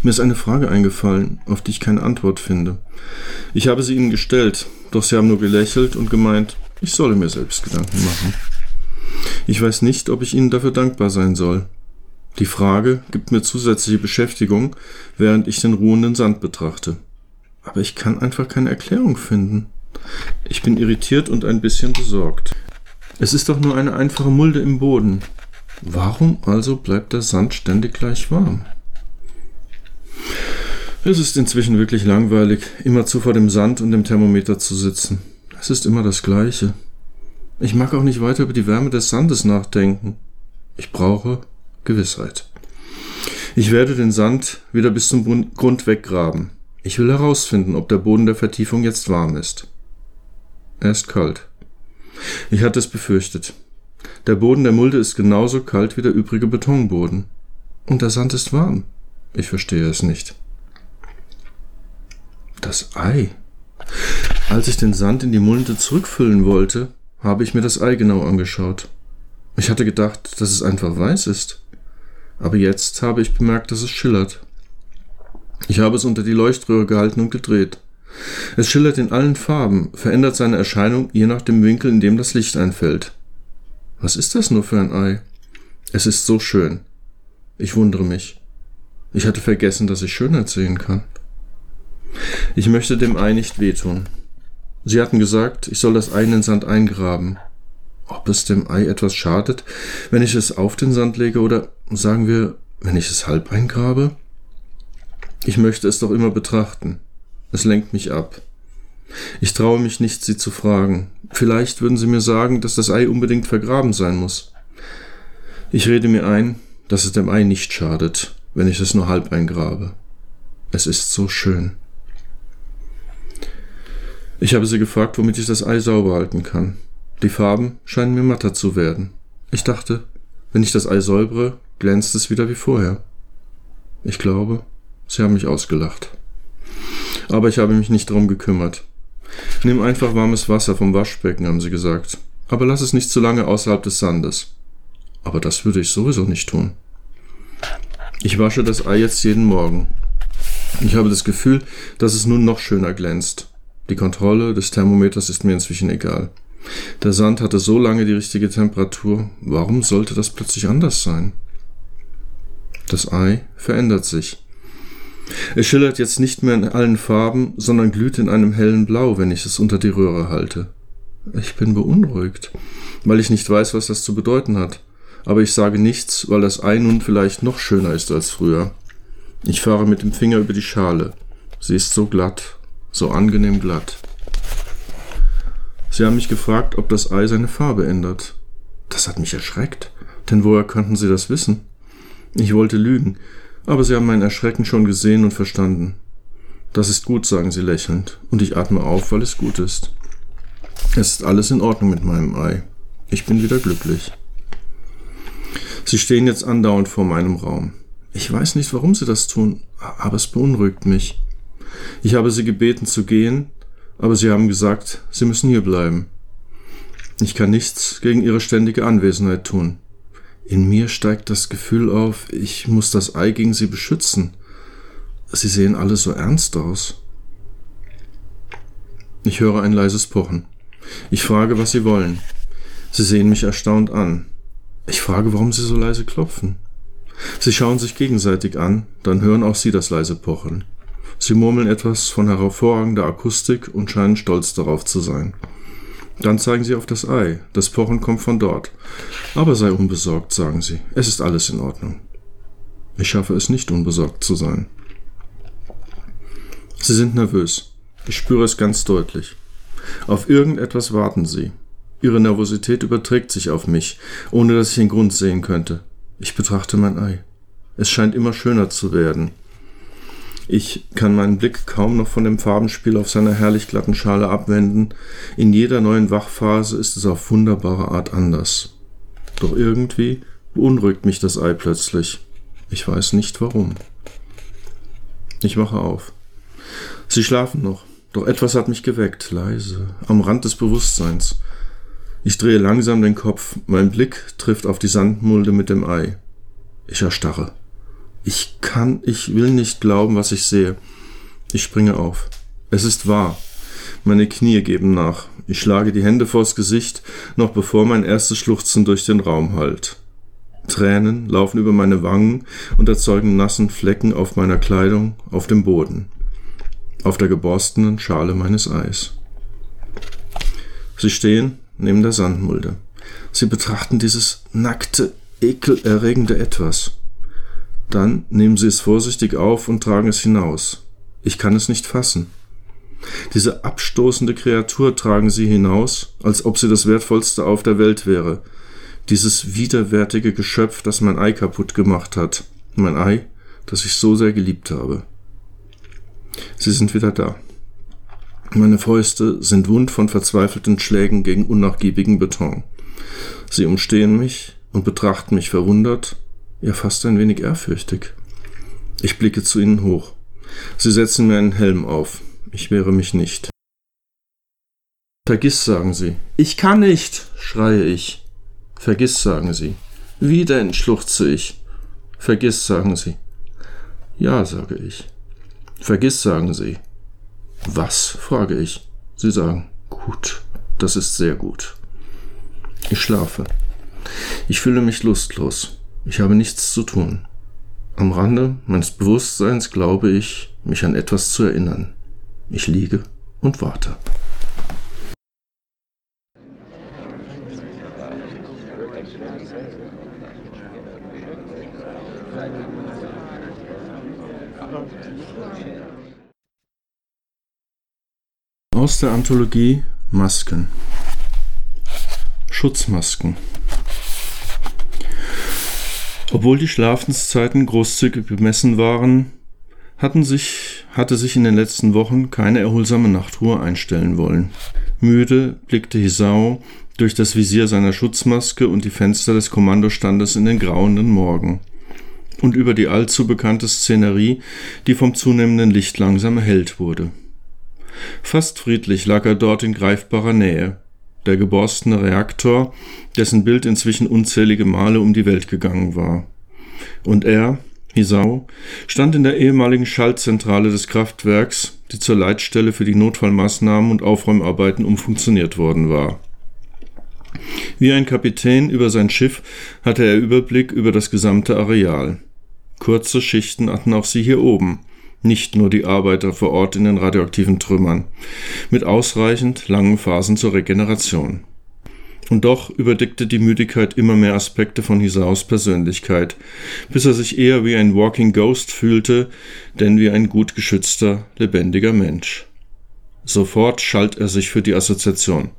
Mir ist eine Frage eingefallen, auf die ich keine Antwort finde. Ich habe sie Ihnen gestellt, doch Sie haben nur gelächelt und gemeint, ich solle mir selbst Gedanken machen. Ich weiß nicht, ob ich Ihnen dafür dankbar sein soll. Die Frage gibt mir zusätzliche Beschäftigung, während ich den ruhenden Sand betrachte. Aber ich kann einfach keine Erklärung finden. Ich bin irritiert und ein bisschen besorgt. Es ist doch nur eine einfache Mulde im Boden. Warum also bleibt der Sand ständig gleich warm? Es ist inzwischen wirklich langweilig, immerzu vor dem Sand und dem Thermometer zu sitzen. Es ist immer das Gleiche. Ich mag auch nicht weiter über die Wärme des Sandes nachdenken. Ich brauche Gewissheit. Ich werde den Sand wieder bis zum Grund weggraben. Ich will herausfinden, ob der Boden der Vertiefung jetzt warm ist. Er ist kalt. Ich hatte es befürchtet. Der Boden der Mulde ist genauso kalt wie der übrige Betonboden. Und der Sand ist warm. Ich verstehe es nicht. Das Ei. Als ich den Sand in die Mulde zurückfüllen wollte, habe ich mir das Ei genau angeschaut. Ich hatte gedacht, dass es einfach weiß ist. Aber jetzt habe ich bemerkt, dass es schillert. Ich habe es unter die Leuchtröhre gehalten und gedreht. Es schillert in allen Farben, verändert seine Erscheinung je nach dem Winkel, in dem das Licht einfällt. Was ist das nur für ein Ei? Es ist so schön. Ich wundere mich. Ich hatte vergessen, dass ich Schönheit sehen kann. Ich möchte dem Ei nicht wehtun. Sie hatten gesagt, ich soll das Ei in den Sand eingraben. Ob es dem Ei etwas schadet, wenn ich es auf den Sand lege oder sagen wir, wenn ich es halb eingrabe? Ich möchte es doch immer betrachten. Es lenkt mich ab. Ich traue mich nicht, Sie zu fragen. Vielleicht würden Sie mir sagen, dass das Ei unbedingt vergraben sein muss. Ich rede mir ein, dass es dem Ei nicht schadet, wenn ich es nur halb eingrabe. Es ist so schön. Ich habe sie gefragt, womit ich das Ei sauber halten kann. Die Farben scheinen mir matter zu werden. Ich dachte, wenn ich das Ei säubere, glänzt es wieder wie vorher. Ich glaube, sie haben mich ausgelacht. Aber ich habe mich nicht darum gekümmert. Nimm einfach warmes Wasser vom Waschbecken, haben sie gesagt. Aber lass es nicht zu lange außerhalb des Sandes. Aber das würde ich sowieso nicht tun. Ich wasche das Ei jetzt jeden Morgen. Ich habe das Gefühl, dass es nun noch schöner glänzt. Die Kontrolle des Thermometers ist mir inzwischen egal. Der Sand hatte so lange die richtige Temperatur. Warum sollte das plötzlich anders sein? Das Ei verändert sich. Es schillert jetzt nicht mehr in allen Farben, sondern glüht in einem hellen Blau, wenn ich es unter die Röhre halte. Ich bin beunruhigt, weil ich nicht weiß, was das zu bedeuten hat. Aber ich sage nichts, weil das Ei nun vielleicht noch schöner ist als früher. Ich fahre mit dem Finger über die Schale. Sie ist so glatt, so angenehm glatt. Sie haben mich gefragt, ob das Ei seine Farbe ändert. Das hat mich erschreckt, denn woher könnten Sie das wissen? Ich wollte lügen, aber Sie haben mein Erschrecken schon gesehen und verstanden. Das ist gut, sagen Sie lächelnd, und ich atme auf, weil es gut ist. Es ist alles in Ordnung mit meinem Ei. Ich bin wieder glücklich. Sie stehen jetzt andauernd vor meinem Raum. Ich weiß nicht, warum Sie das tun, aber es beunruhigt mich. Ich habe Sie gebeten zu gehen, aber Sie haben gesagt, Sie müssen hier bleiben. Ich kann nichts gegen Ihre ständige Anwesenheit tun. In mir steigt das Gefühl auf, ich muss das Ei gegen Sie beschützen. Sie sehen alle so ernst aus. Ich höre ein leises Pochen. Ich frage, was Sie wollen. Sie sehen mich erstaunt an. Ich frage, warum Sie so leise klopfen. Sie schauen sich gegenseitig an, dann hören auch Sie das leise Pochen. Sie murmeln etwas von hervorragender Akustik und scheinen stolz darauf zu sein. Dann zeigen sie auf das Ei. Das Pochen kommt von dort. Aber sei unbesorgt, sagen sie. Es ist alles in Ordnung. Ich schaffe es nicht, unbesorgt zu sein. Sie sind nervös. Ich spüre es ganz deutlich. Auf irgendetwas warten sie. Ihre Nervosität überträgt sich auf mich, ohne dass ich den Grund sehen könnte. Ich betrachte mein Ei. Es scheint immer schöner zu werden. Ich kann meinen Blick kaum noch von dem Farbenspiel auf seiner herrlich glatten Schale abwenden. In jeder neuen Wachphase ist es auf wunderbare Art anders. Doch irgendwie beunruhigt mich das Ei plötzlich. Ich weiß nicht warum. Ich wache auf. Sie schlafen noch, Doch etwas hat mich geweckt, leise, am Rand des Bewusstseins. Ich drehe langsam den Kopf, mein Blick trifft auf die Sandmulde mit dem Ei. Ich erstarre. Ich kann, ich will nicht glauben, was ich sehe. Ich springe auf. Es ist wahr. Meine Knie geben nach. Ich schlage die Hände vors Gesicht, noch bevor mein erstes Schluchzen durch den Raum hallt. Tränen laufen über meine Wangen und erzeugen nassen Flecken auf meiner Kleidung, auf dem Boden, auf der geborstenen Schale meines Eis. Sie stehen neben der Sandmulde. Sie betrachten dieses nackte, ekelerregende Etwas. Dann nehmen sie es vorsichtig auf und tragen es hinaus. Ich kann es nicht fassen. Diese abstoßende Kreatur tragen sie hinaus, als ob sie das Wertvollste auf der Welt wäre. Dieses widerwärtige Geschöpf, das mein Ei kaputt gemacht hat. Mein Ei, das ich so sehr geliebt habe. Sie sind wieder da. Meine Fäuste sind wund von verzweifelten Schlägen gegen unnachgiebigen Beton. Sie umstehen mich und betrachten mich verwundert, ja fast ein wenig ehrfürchtig. Ich blicke zu ihnen hoch. Sie setzen mir einen Helm auf. Ich wehre mich nicht. Vergiss, sagen sie. Ich kann nicht, schreie ich. Vergiss, sagen sie. Wie denn, schluchze ich. Vergiss, sagen sie. Ja, sage ich. Vergiss, sagen sie. Was? frage ich. Sie sagen, gut, das ist sehr gut. Ich schlafe. Ich fühle mich lustlos. Ich habe nichts zu tun. Am Rande meines Bewusstseins glaube ich, mich an etwas zu erinnern. Ich liege und warte. Aus der Anthologie Masken. Schutzmasken. Obwohl die Schlafenszeiten großzügig bemessen waren, hatten sich, hatte sich in den letzten Wochen keine erholsame Nachtruhe einstellen wollen. Müde blickte Hisao durch das Visier seiner Schutzmaske und die Fenster des Kommandostandes in den grauenden Morgen und über die allzu bekannte Szenerie, die vom zunehmenden Licht langsam erhellt wurde. Fast friedlich lag er dort in greifbarer Nähe, der geborstene Reaktor, dessen Bild inzwischen unzählige Male um die Welt gegangen war. Und er, Hisao, stand in der ehemaligen Schaltzentrale des Kraftwerks, die zur Leitstelle für die Notfallmaßnahmen und Aufräumarbeiten umfunktioniert worden war. Wie ein Kapitän über sein Schiff hatte er Überblick über das gesamte Areal. Kurze Schichten hatten auch sie hier oben, nicht nur die Arbeiter vor Ort in den radioaktiven Trümmern, mit ausreichend langen Phasen zur Regeneration. Und doch überdeckte die Müdigkeit immer mehr Aspekte von Hisaos Persönlichkeit, bis er sich eher wie ein Walking Ghost fühlte, denn wie ein gut geschützter, lebendiger Mensch. Sofort schalt er sich für die Assoziation.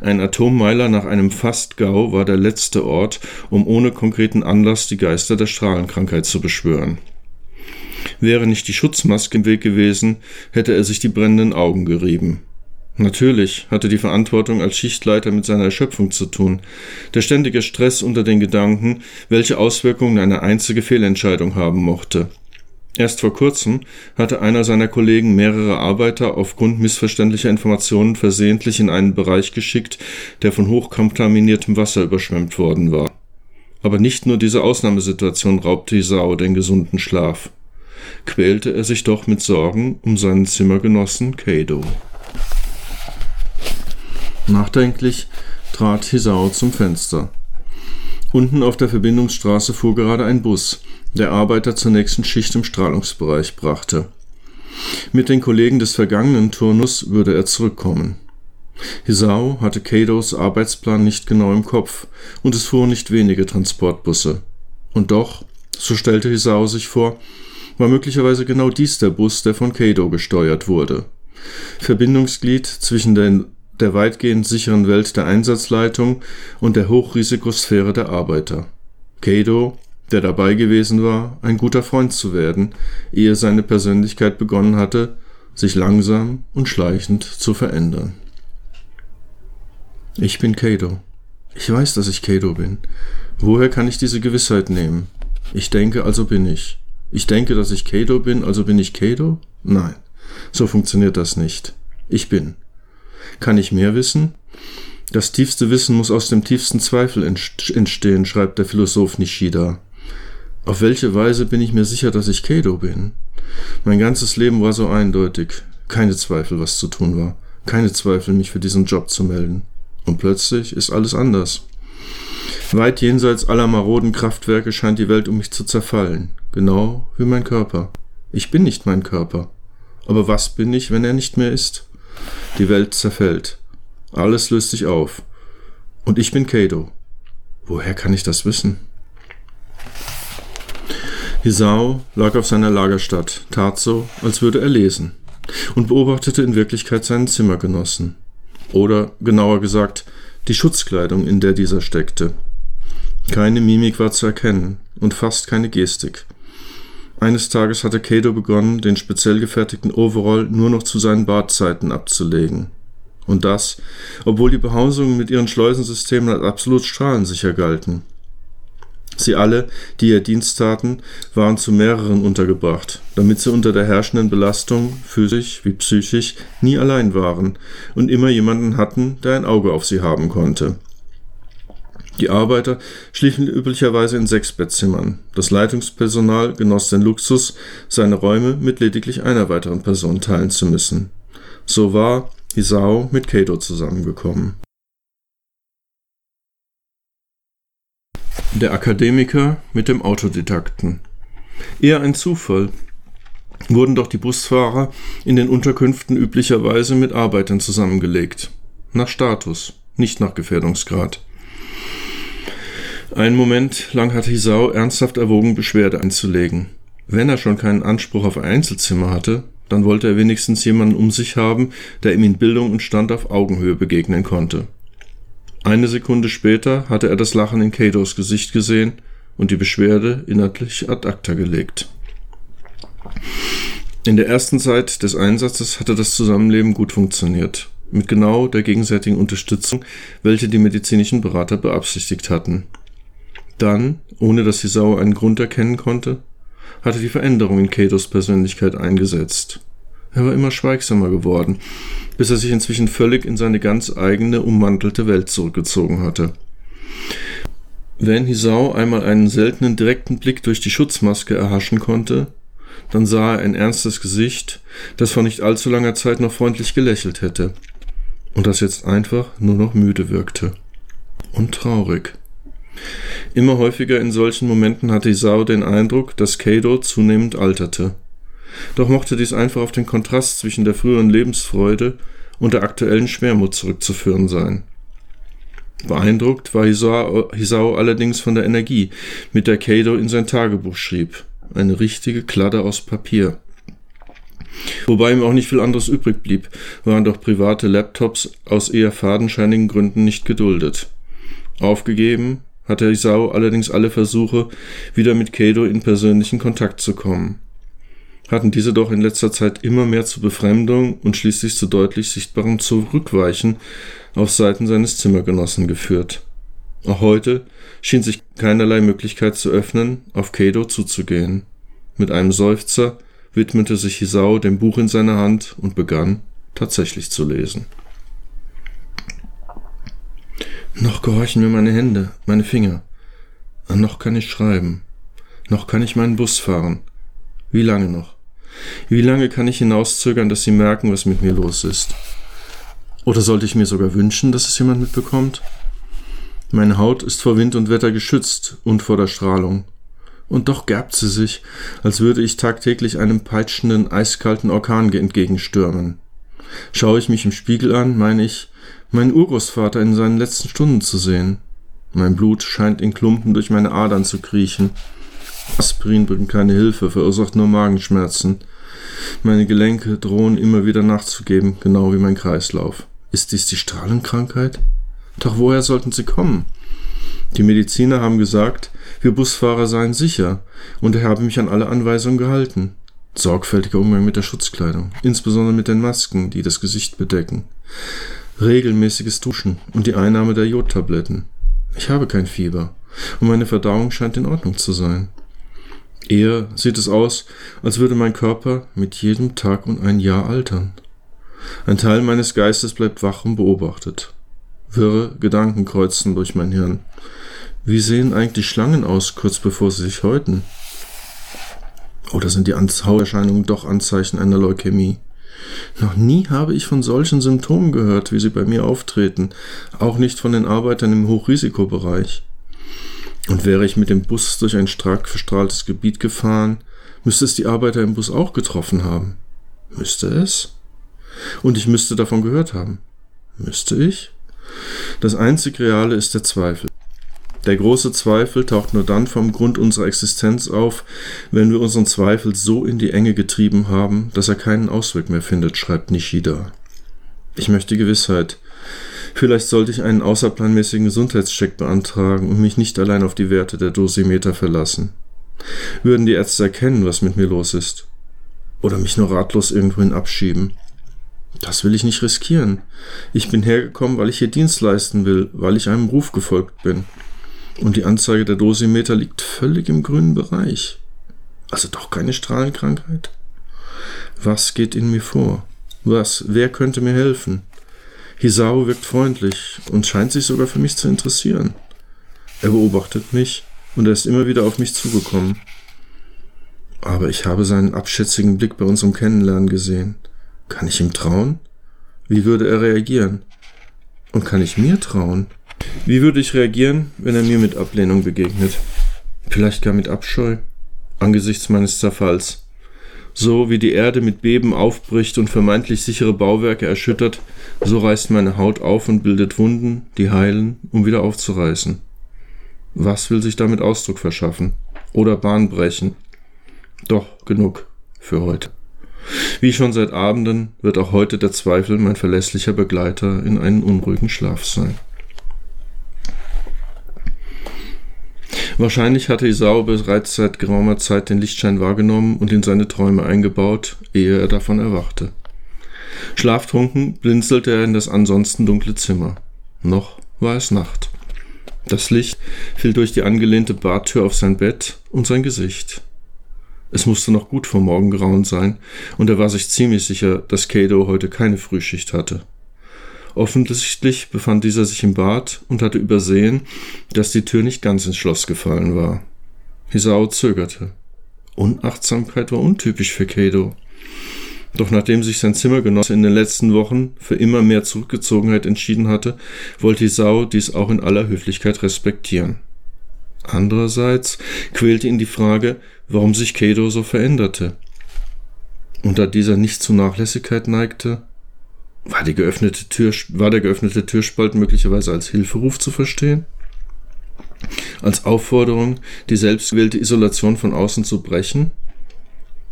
Ein Atommeiler nach einem Fastgau war der letzte Ort, um ohne konkreten Anlass die Geister der Strahlenkrankheit zu beschwören. Wäre nicht die Schutzmaske im Weg gewesen, hätte er sich die brennenden Augen gerieben. Natürlich hatte die Verantwortung als Schichtleiter mit seiner Erschöpfung zu tun. Der ständige Stress unter den Gedanken, welche Auswirkungen eine einzige Fehlentscheidung haben mochte. Erst vor kurzem hatte einer seiner Kollegen mehrere Arbeiter aufgrund missverständlicher Informationen versehentlich in einen Bereich geschickt, der von hochkontaminiertem Wasser überschwemmt worden war. Aber nicht nur diese Ausnahmesituation raubte Isao den gesunden Schlaf quälte er sich doch mit Sorgen um seinen Zimmergenossen Kado. Nachdenklich trat Hisao zum Fenster. Unten auf der Verbindungsstraße fuhr gerade ein Bus, der Arbeiter zur nächsten Schicht im Strahlungsbereich brachte. Mit den Kollegen des vergangenen Turnus würde er zurückkommen. Hisao hatte Kados Arbeitsplan nicht genau im Kopf und es fuhren nicht wenige Transportbusse. Und doch, so stellte Hisao sich vor, war möglicherweise genau dies der Bus, der von Kado gesteuert wurde. Verbindungsglied zwischen den, der weitgehend sicheren Welt der Einsatzleitung und der Hochrisikosphäre der Arbeiter. Kado, der dabei gewesen war, ein guter Freund zu werden, ehe seine Persönlichkeit begonnen hatte, sich langsam und schleichend zu verändern. Ich bin Kado. Ich weiß, dass ich Kado bin. Woher kann ich diese Gewissheit nehmen? Ich denke, also bin ich. Ich denke, dass ich Kado bin, also bin ich Kado? Nein, so funktioniert das nicht. Ich bin. Kann ich mehr wissen? Das tiefste Wissen muss aus dem tiefsten Zweifel entstehen, schreibt der Philosoph Nishida. Auf welche Weise bin ich mir sicher, dass ich Keido bin? Mein ganzes Leben war so eindeutig. Keine Zweifel, was zu tun war. Keine Zweifel, mich für diesen Job zu melden. Und plötzlich ist alles anders. Weit jenseits aller maroden Kraftwerke scheint die Welt um mich zu zerfallen. Genau wie mein Körper. Ich bin nicht mein Körper. Aber was bin ich, wenn er nicht mehr ist? Die Welt zerfällt. Alles löst sich auf. Und ich bin Kado. Woher kann ich das wissen? Hisao lag auf seiner Lagerstatt, tat so, als würde er lesen, und beobachtete in Wirklichkeit seinen Zimmergenossen. Oder, genauer gesagt, die Schutzkleidung, in der dieser steckte. Keine Mimik war zu erkennen und fast keine Gestik. Eines Tages hatte Kato begonnen, den speziell gefertigten Overall nur noch zu seinen Badzeiten abzulegen. Und das, obwohl die Behausungen mit ihren Schleusensystemen als absolut strahlensicher galten. Sie alle, die ihr Dienst taten, waren zu mehreren untergebracht, damit sie unter der herrschenden Belastung, physisch wie psychisch, nie allein waren und immer jemanden hatten, der ein Auge auf sie haben konnte. Die Arbeiter schliefen üblicherweise in sechs Bettzimmern. Das Leitungspersonal genoss den Luxus, seine Räume mit lediglich einer weiteren Person teilen zu müssen. So war Hisao mit Kato zusammengekommen. Der Akademiker mit dem Autodidakten. Eher ein Zufall, wurden doch die Busfahrer in den Unterkünften üblicherweise mit Arbeitern zusammengelegt. Nach Status, nicht nach Gefährdungsgrad. Einen Moment lang hatte Hisao ernsthaft erwogen, Beschwerde einzulegen. Wenn er schon keinen Anspruch auf ein Einzelzimmer hatte, dann wollte er wenigstens jemanden um sich haben, der ihm in Bildung und Stand auf Augenhöhe begegnen konnte. Eine Sekunde später hatte er das Lachen in Katos Gesicht gesehen und die Beschwerde inhaltlich ad acta gelegt. In der ersten Zeit des Einsatzes hatte das Zusammenleben gut funktioniert, mit genau der gegenseitigen Unterstützung, welche die medizinischen Berater beabsichtigt hatten. Dann, ohne dass die Sau einen Grund erkennen konnte, hatte die Veränderung in Katos Persönlichkeit eingesetzt. Er war immer schweigsamer geworden, bis er sich inzwischen völlig in seine ganz eigene, ummantelte Welt zurückgezogen hatte. Wenn Hisao einmal einen seltenen direkten Blick durch die Schutzmaske erhaschen konnte, dann sah er ein ernstes Gesicht, das vor nicht allzu langer Zeit noch freundlich gelächelt hätte, und das jetzt einfach nur noch müde wirkte. Und traurig. Immer häufiger in solchen Momenten hatte Isao den Eindruck, dass Kado zunehmend alterte. Doch mochte dies einfach auf den Kontrast zwischen der früheren Lebensfreude und der aktuellen Schwermut zurückzuführen sein. Beeindruckt war Hisao, allerdings von der Energie, mit der Kado in sein Tagebuch schrieb. Eine richtige Kladde aus Papier. Wobei ihm auch nicht viel anderes übrig blieb, waren doch private Laptops aus eher fadenscheinigen Gründen nicht geduldet. Aufgegeben hatte Isao allerdings alle Versuche, wieder mit Kado in persönlichen Kontakt zu kommen. Hatten diese doch in letzter Zeit immer mehr zu Befremdung und schließlich zu deutlich sichtbarem Zurückweichen auf Seiten seines Zimmergenossen geführt. Auch heute schien sich keinerlei Möglichkeit zu öffnen, auf Kado zuzugehen. Mit einem Seufzer widmete sich Hisao dem Buch in seiner Hand und begann tatsächlich zu lesen. Noch gehorchen mir meine Hände, meine Finger. Noch kann ich schreiben. Noch kann ich meinen Bus fahren. Wie lange noch? Wie lange kann ich hinauszögern, dass sie merken, was mit mir los ist? Oder sollte ich mir sogar wünschen, dass es jemand mitbekommt? Meine Haut ist vor Wind und Wetter geschützt und vor der Strahlung. Und doch gerbt sie sich, als würde ich tagtäglich einem peitschenden, eiskalten Orkan entgegenstürmen. Schaue ich mich im Spiegel an, meine ich, meinen Urgroßvater in seinen letzten Stunden zu sehen. Mein Blut scheint in Klumpen durch meine Adern zu kriechen. Aspirin bringt keine Hilfe, verursacht nur Magenschmerzen. Meine Gelenke drohen immer wieder nachzugeben, genau wie mein Kreislauf. Ist dies die Strahlenkrankheit? Doch woher sollten sie kommen? Die Mediziner haben gesagt, wir Busfahrer seien sicher, und ich habe mich an alle Anweisungen gehalten. Sorgfältiger Umgang mit der Schutzkleidung, insbesondere mit den Masken, die das Gesicht bedecken regelmäßiges Duschen und die Einnahme der Jodtabletten. Ich habe kein Fieber und meine Verdauung scheint in Ordnung zu sein. Eher sieht es aus, als würde mein Körper mit jedem Tag und ein Jahr altern. Ein Teil meines Geistes bleibt wach und beobachtet. Wirre Gedanken kreuzen durch mein Hirn. Wie sehen eigentlich Schlangen aus, kurz bevor sie sich häuten? Oder sind die Hauterscheinungen doch Anzeichen einer Leukämie? Noch nie habe ich von solchen Symptomen gehört, wie sie bei mir auftreten, auch nicht von den Arbeitern im Hochrisikobereich. Und wäre ich mit dem Bus durch ein stark verstrahltes Gebiet gefahren, müsste es die Arbeiter im Bus auch getroffen haben. Müsste es? Und ich müsste davon gehört haben. Müsste ich? Das einzig Reale ist der Zweifel. Der große Zweifel taucht nur dann vom Grund unserer Existenz auf, wenn wir unseren Zweifel so in die Enge getrieben haben, dass er keinen Ausweg mehr findet, schreibt Nishida. Ich möchte Gewissheit. Vielleicht sollte ich einen außerplanmäßigen Gesundheitscheck beantragen und mich nicht allein auf die Werte der Dosimeter verlassen. Würden die Ärzte erkennen, was mit mir los ist? Oder mich nur ratlos irgendwohin abschieben? Das will ich nicht riskieren. Ich bin hergekommen, weil ich hier Dienst leisten will, weil ich einem Ruf gefolgt bin. Und die Anzeige der Dosimeter liegt völlig im grünen Bereich. Also doch keine Strahlenkrankheit? Was geht in mir vor? Was? Wer könnte mir helfen? Hisao wirkt freundlich und scheint sich sogar für mich zu interessieren. Er beobachtet mich und er ist immer wieder auf mich zugekommen. Aber ich habe seinen abschätzigen Blick bei unserem Kennenlernen gesehen. Kann ich ihm trauen? Wie würde er reagieren? Und kann ich mir trauen? Wie würde ich reagieren, wenn er mir mit Ablehnung begegnet? Vielleicht gar mit Abscheu angesichts meines Zerfalls. So wie die Erde mit Beben aufbricht und vermeintlich sichere Bauwerke erschüttert, so reißt meine Haut auf und bildet Wunden, die heilen, um wieder aufzureißen. Was will sich damit Ausdruck verschaffen? Oder Bahn brechen? Doch genug für heute. Wie schon seit Abenden wird auch heute der Zweifel mein verlässlicher Begleiter in einen unruhigen Schlaf sein. Wahrscheinlich hatte Isao bereits seit geraumer Zeit den Lichtschein wahrgenommen und in seine Träume eingebaut, ehe er davon erwachte. Schlaftrunken blinzelte er in das ansonsten dunkle Zimmer. Noch war es Nacht. Das Licht fiel durch die angelehnte Badtür auf sein Bett und sein Gesicht. Es musste noch gut vor Morgengrauen sein, und er war sich ziemlich sicher, dass Kado heute keine Frühschicht hatte. Offensichtlich befand dieser sich im Bad und hatte übersehen, dass die Tür nicht ganz ins Schloss gefallen war. Hisao zögerte. Unachtsamkeit war untypisch für Kado. Doch nachdem sich sein Zimmergenosse in den letzten Wochen für immer mehr Zurückgezogenheit entschieden hatte, wollte Hisao dies auch in aller Höflichkeit respektieren. Andererseits quälte ihn die Frage, warum sich Kado so veränderte. Und da dieser nicht zu Nachlässigkeit neigte, war, die geöffnete Tür, war der geöffnete Türspalt möglicherweise als Hilferuf zu verstehen? Als Aufforderung, die selbstgewählte Isolation von außen zu brechen?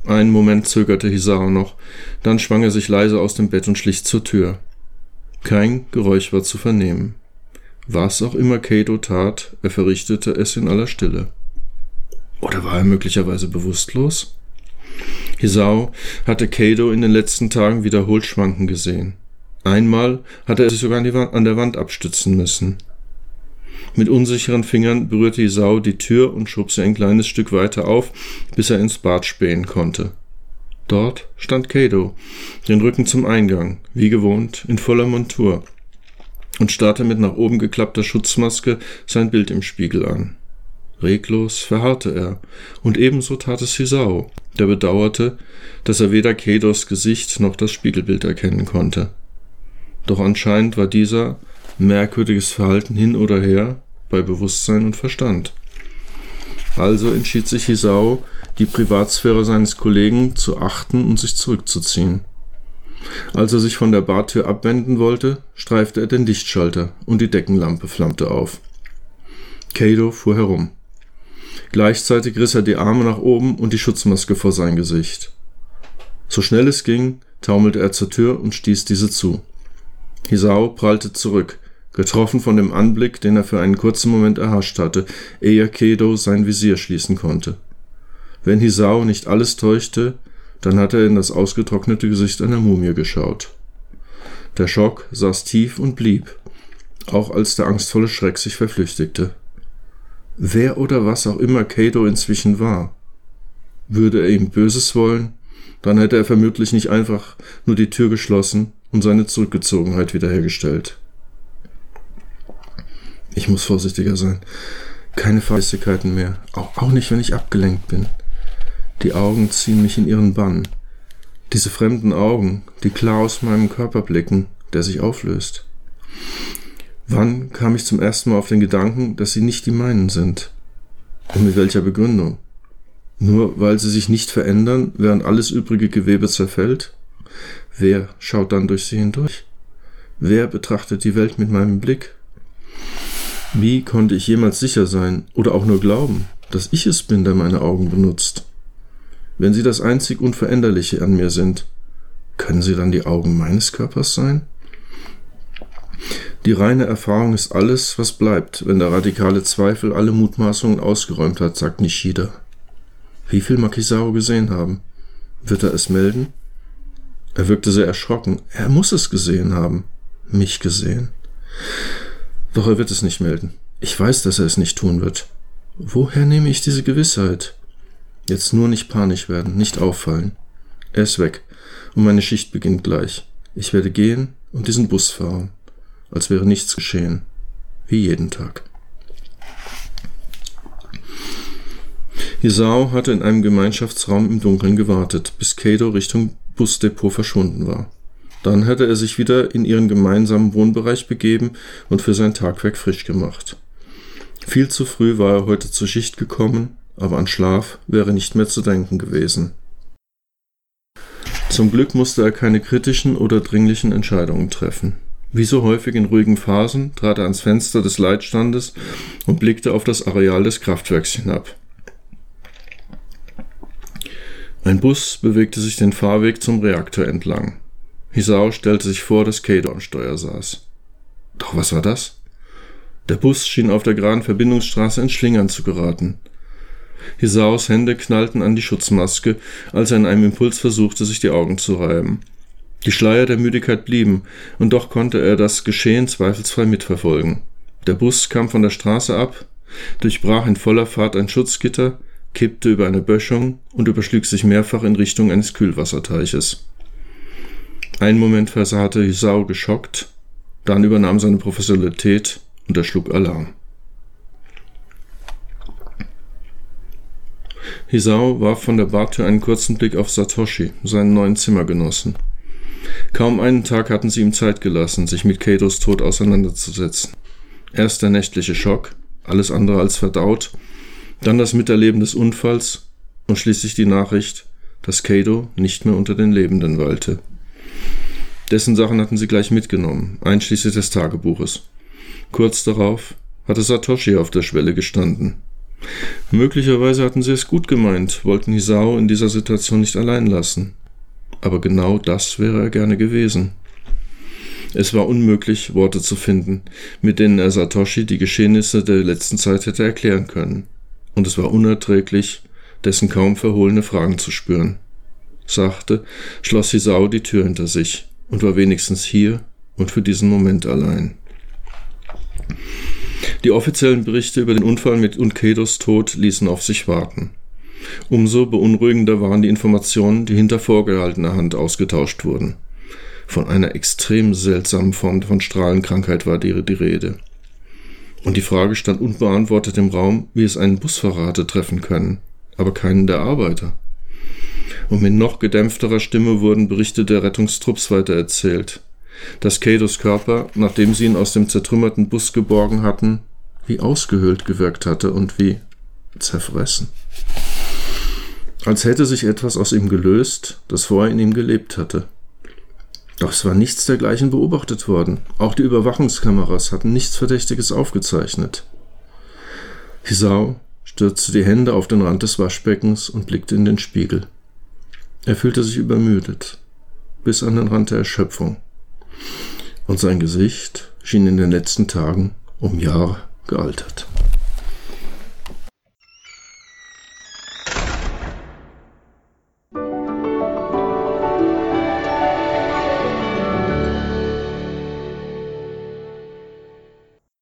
Einen Moment zögerte Hisao noch, dann schwang er sich leise aus dem Bett und schlich zur Tür. Kein Geräusch war zu vernehmen. Was auch immer Kato tat, er verrichtete es in aller Stille. Oder war er möglicherweise bewusstlos? Hisao hatte Kado in den letzten Tagen wiederholt schwanken gesehen. Einmal hatte er sich sogar an, der Wand abstützen müssen. Mit unsicheren Fingern berührte Hisao die Tür und schob sie ein kleines Stück weiter auf, bis er ins Bad spähen konnte. Dort stand Kado, den Rücken zum Eingang, wie gewohnt, in voller Montur und starrte mit nach oben geklappter Schutzmaske sein Bild im Spiegel an. Reglos verharrte er, und ebenso tat es Hisao, der bedauerte, dass er weder Kedos Gesicht noch das Spiegelbild erkennen konnte. Doch anscheinend war dieser merkwürdiges Verhalten hin oder her bei Bewusstsein und Verstand. Also entschied sich Hisao, die Privatsphäre seines Kollegen zu achten und sich zurückzuziehen. Als er sich von der Badtür abwenden wollte, streifte er den Lichtschalter und die Deckenlampe flammte auf. Kado fuhr herum. Gleichzeitig riss er die Arme nach oben und die Schutzmaske vor sein Gesicht. So schnell es ging, taumelte er zur Tür und stieß diese zu. Hisao prallte zurück, getroffen von dem Anblick, den er für einen kurzen Moment erhascht hatte, ehe Kedo sein Visier schließen konnte. Wenn Hisao nicht alles täuschte, dann hatte er in das ausgetrocknete Gesicht einer Mumie geschaut. Der Schock saß tief und blieb, auch als der angstvolle Schreck sich verflüchtigte. Wer oder was auch immer Kato inzwischen war. Würde er ihm Böses wollen, dann hätte er vermutlich nicht einfach nur die Tür geschlossen und seine Zurückgezogenheit wiederhergestellt. Ich muss vorsichtiger sein. Keine Fähigkeiten mehr, auch, auch nicht, wenn ich abgelenkt bin. Die Augen ziehen mich in ihren Bann. Diese fremden Augen, die klar aus meinem Körper blicken, der sich auflöst. Wann kam ich zum ersten Mal auf den Gedanken, dass sie nicht die meinen sind? Und mit welcher Begründung? Nur weil sie sich nicht verändern, während alles übrige Gewebe zerfällt? Wer schaut dann durch sie hindurch? Wer betrachtet die Welt mit meinem Blick? Wie konnte ich jemals sicher sein oder auch nur glauben, dass ich es bin, der meine Augen benutzt? Wenn sie das einzig Unveränderliche an mir sind, können sie dann die Augen meines Körpers sein? Die reine Erfahrung ist alles, was bleibt, wenn der radikale Zweifel alle Mutmaßungen ausgeräumt hat, sagt Nishida. Wie viel mag Kisao gesehen haben? Wird er es melden? Er wirkte sehr erschrocken. Er muss es gesehen haben. Mich gesehen. Doch er wird es nicht melden. Ich weiß, dass er es nicht tun wird. Woher nehme ich diese Gewissheit? Jetzt nur nicht panisch werden, nicht auffallen. Er ist weg und meine Schicht beginnt gleich. Ich werde gehen und diesen Bus fahren, als wäre nichts geschehen, wie jeden Tag. Hisao hatte in einem Gemeinschaftsraum im Dunkeln gewartet, bis Kado Richtung Busdepot verschwunden war. Dann hatte er sich wieder in ihren gemeinsamen Wohnbereich begeben und für sein Tagwerk frisch gemacht. Viel zu früh war er heute zur Schicht gekommen, aber an Schlaf wäre nicht mehr zu denken gewesen. Zum Glück musste er keine kritischen oder dringlichen Entscheidungen treffen. Wie so häufig in ruhigen Phasen trat er ans Fenster des Leitstandes und blickte auf das Areal des Kraftwerks hinab. Ein Bus bewegte sich den Fahrweg zum Reaktor entlang. Hisao stellte sich vor, dass Kado am Steuer saß. Doch was war das? Der Bus schien auf der geraden Verbindungsstraße ins Schlingern zu geraten. Hisaos Hände knallten an die Schutzmaske, als er in einem Impuls versuchte, sich die Augen zu reiben. Die Schleier der Müdigkeit blieben, und doch konnte er das Geschehen zweifelsfrei mitverfolgen. Der Bus kam von der Straße ab, durchbrach in voller Fahrt ein Schutzgitter, kippte über eine Böschung und überschlug sich mehrfach in Richtung eines Kühlwasserteiches. Einen Moment versahte Hisao geschockt, dann übernahm seine Professionalität und er schlug Alarm. Hisao warf von der Bartür einen kurzen Blick auf Satoshi, seinen neuen Zimmergenossen. Kaum einen Tag hatten sie ihm Zeit gelassen, sich mit Katos Tod auseinanderzusetzen. Erst der nächtliche Schock, alles andere als verdaut, dann das Miterleben des Unfalls und schließlich die Nachricht, dass Kado nicht mehr unter den Lebenden weilte. Dessen Sachen hatten sie gleich mitgenommen, einschließlich des Tagebuches. Kurz darauf hatte Satoshi auf der Schwelle gestanden. Möglicherweise hatten sie es gut gemeint, wollten Hisao in dieser Situation nicht allein lassen. Aber genau das wäre er gerne gewesen. Es war unmöglich, Worte zu finden, mit denen er Satoshi die Geschehnisse der letzten Zeit hätte erklären können und es war unerträglich, dessen kaum verhohlene Fragen zu spüren. Sachte schloss Hisao die Tür hinter sich und war wenigstens hier und für diesen Moment allein. Die offiziellen Berichte über den Unfall mit Unkedos Tod ließen auf sich warten. Umso beunruhigender waren die Informationen, die hinter vorgehaltener Hand ausgetauscht wurden. Von einer extrem seltsamen Form von Strahlenkrankheit war die, die Rede. Und die Frage stand unbeantwortet im Raum, wie es einen Busfahrer hatte treffen können, aber keinen der Arbeiter. Und mit noch gedämpfterer Stimme wurden Berichte der Rettungstrupps weitererzählt, dass Kados Körper, nachdem sie ihn aus dem zertrümmerten Bus geborgen hatten, wie ausgehöhlt gewirkt hatte und wie zerfressen. Als hätte sich etwas aus ihm gelöst, das vorher in ihm gelebt hatte. Doch es war nichts dergleichen beobachtet worden. Auch die Überwachungskameras hatten nichts Verdächtiges aufgezeichnet. Hisao stürzte die Hände auf den Rand des Waschbeckens und blickte in den Spiegel. Er fühlte sich übermüdet, bis an den Rand der Erschöpfung. Und sein Gesicht schien in den letzten Tagen um Jahre gealtert.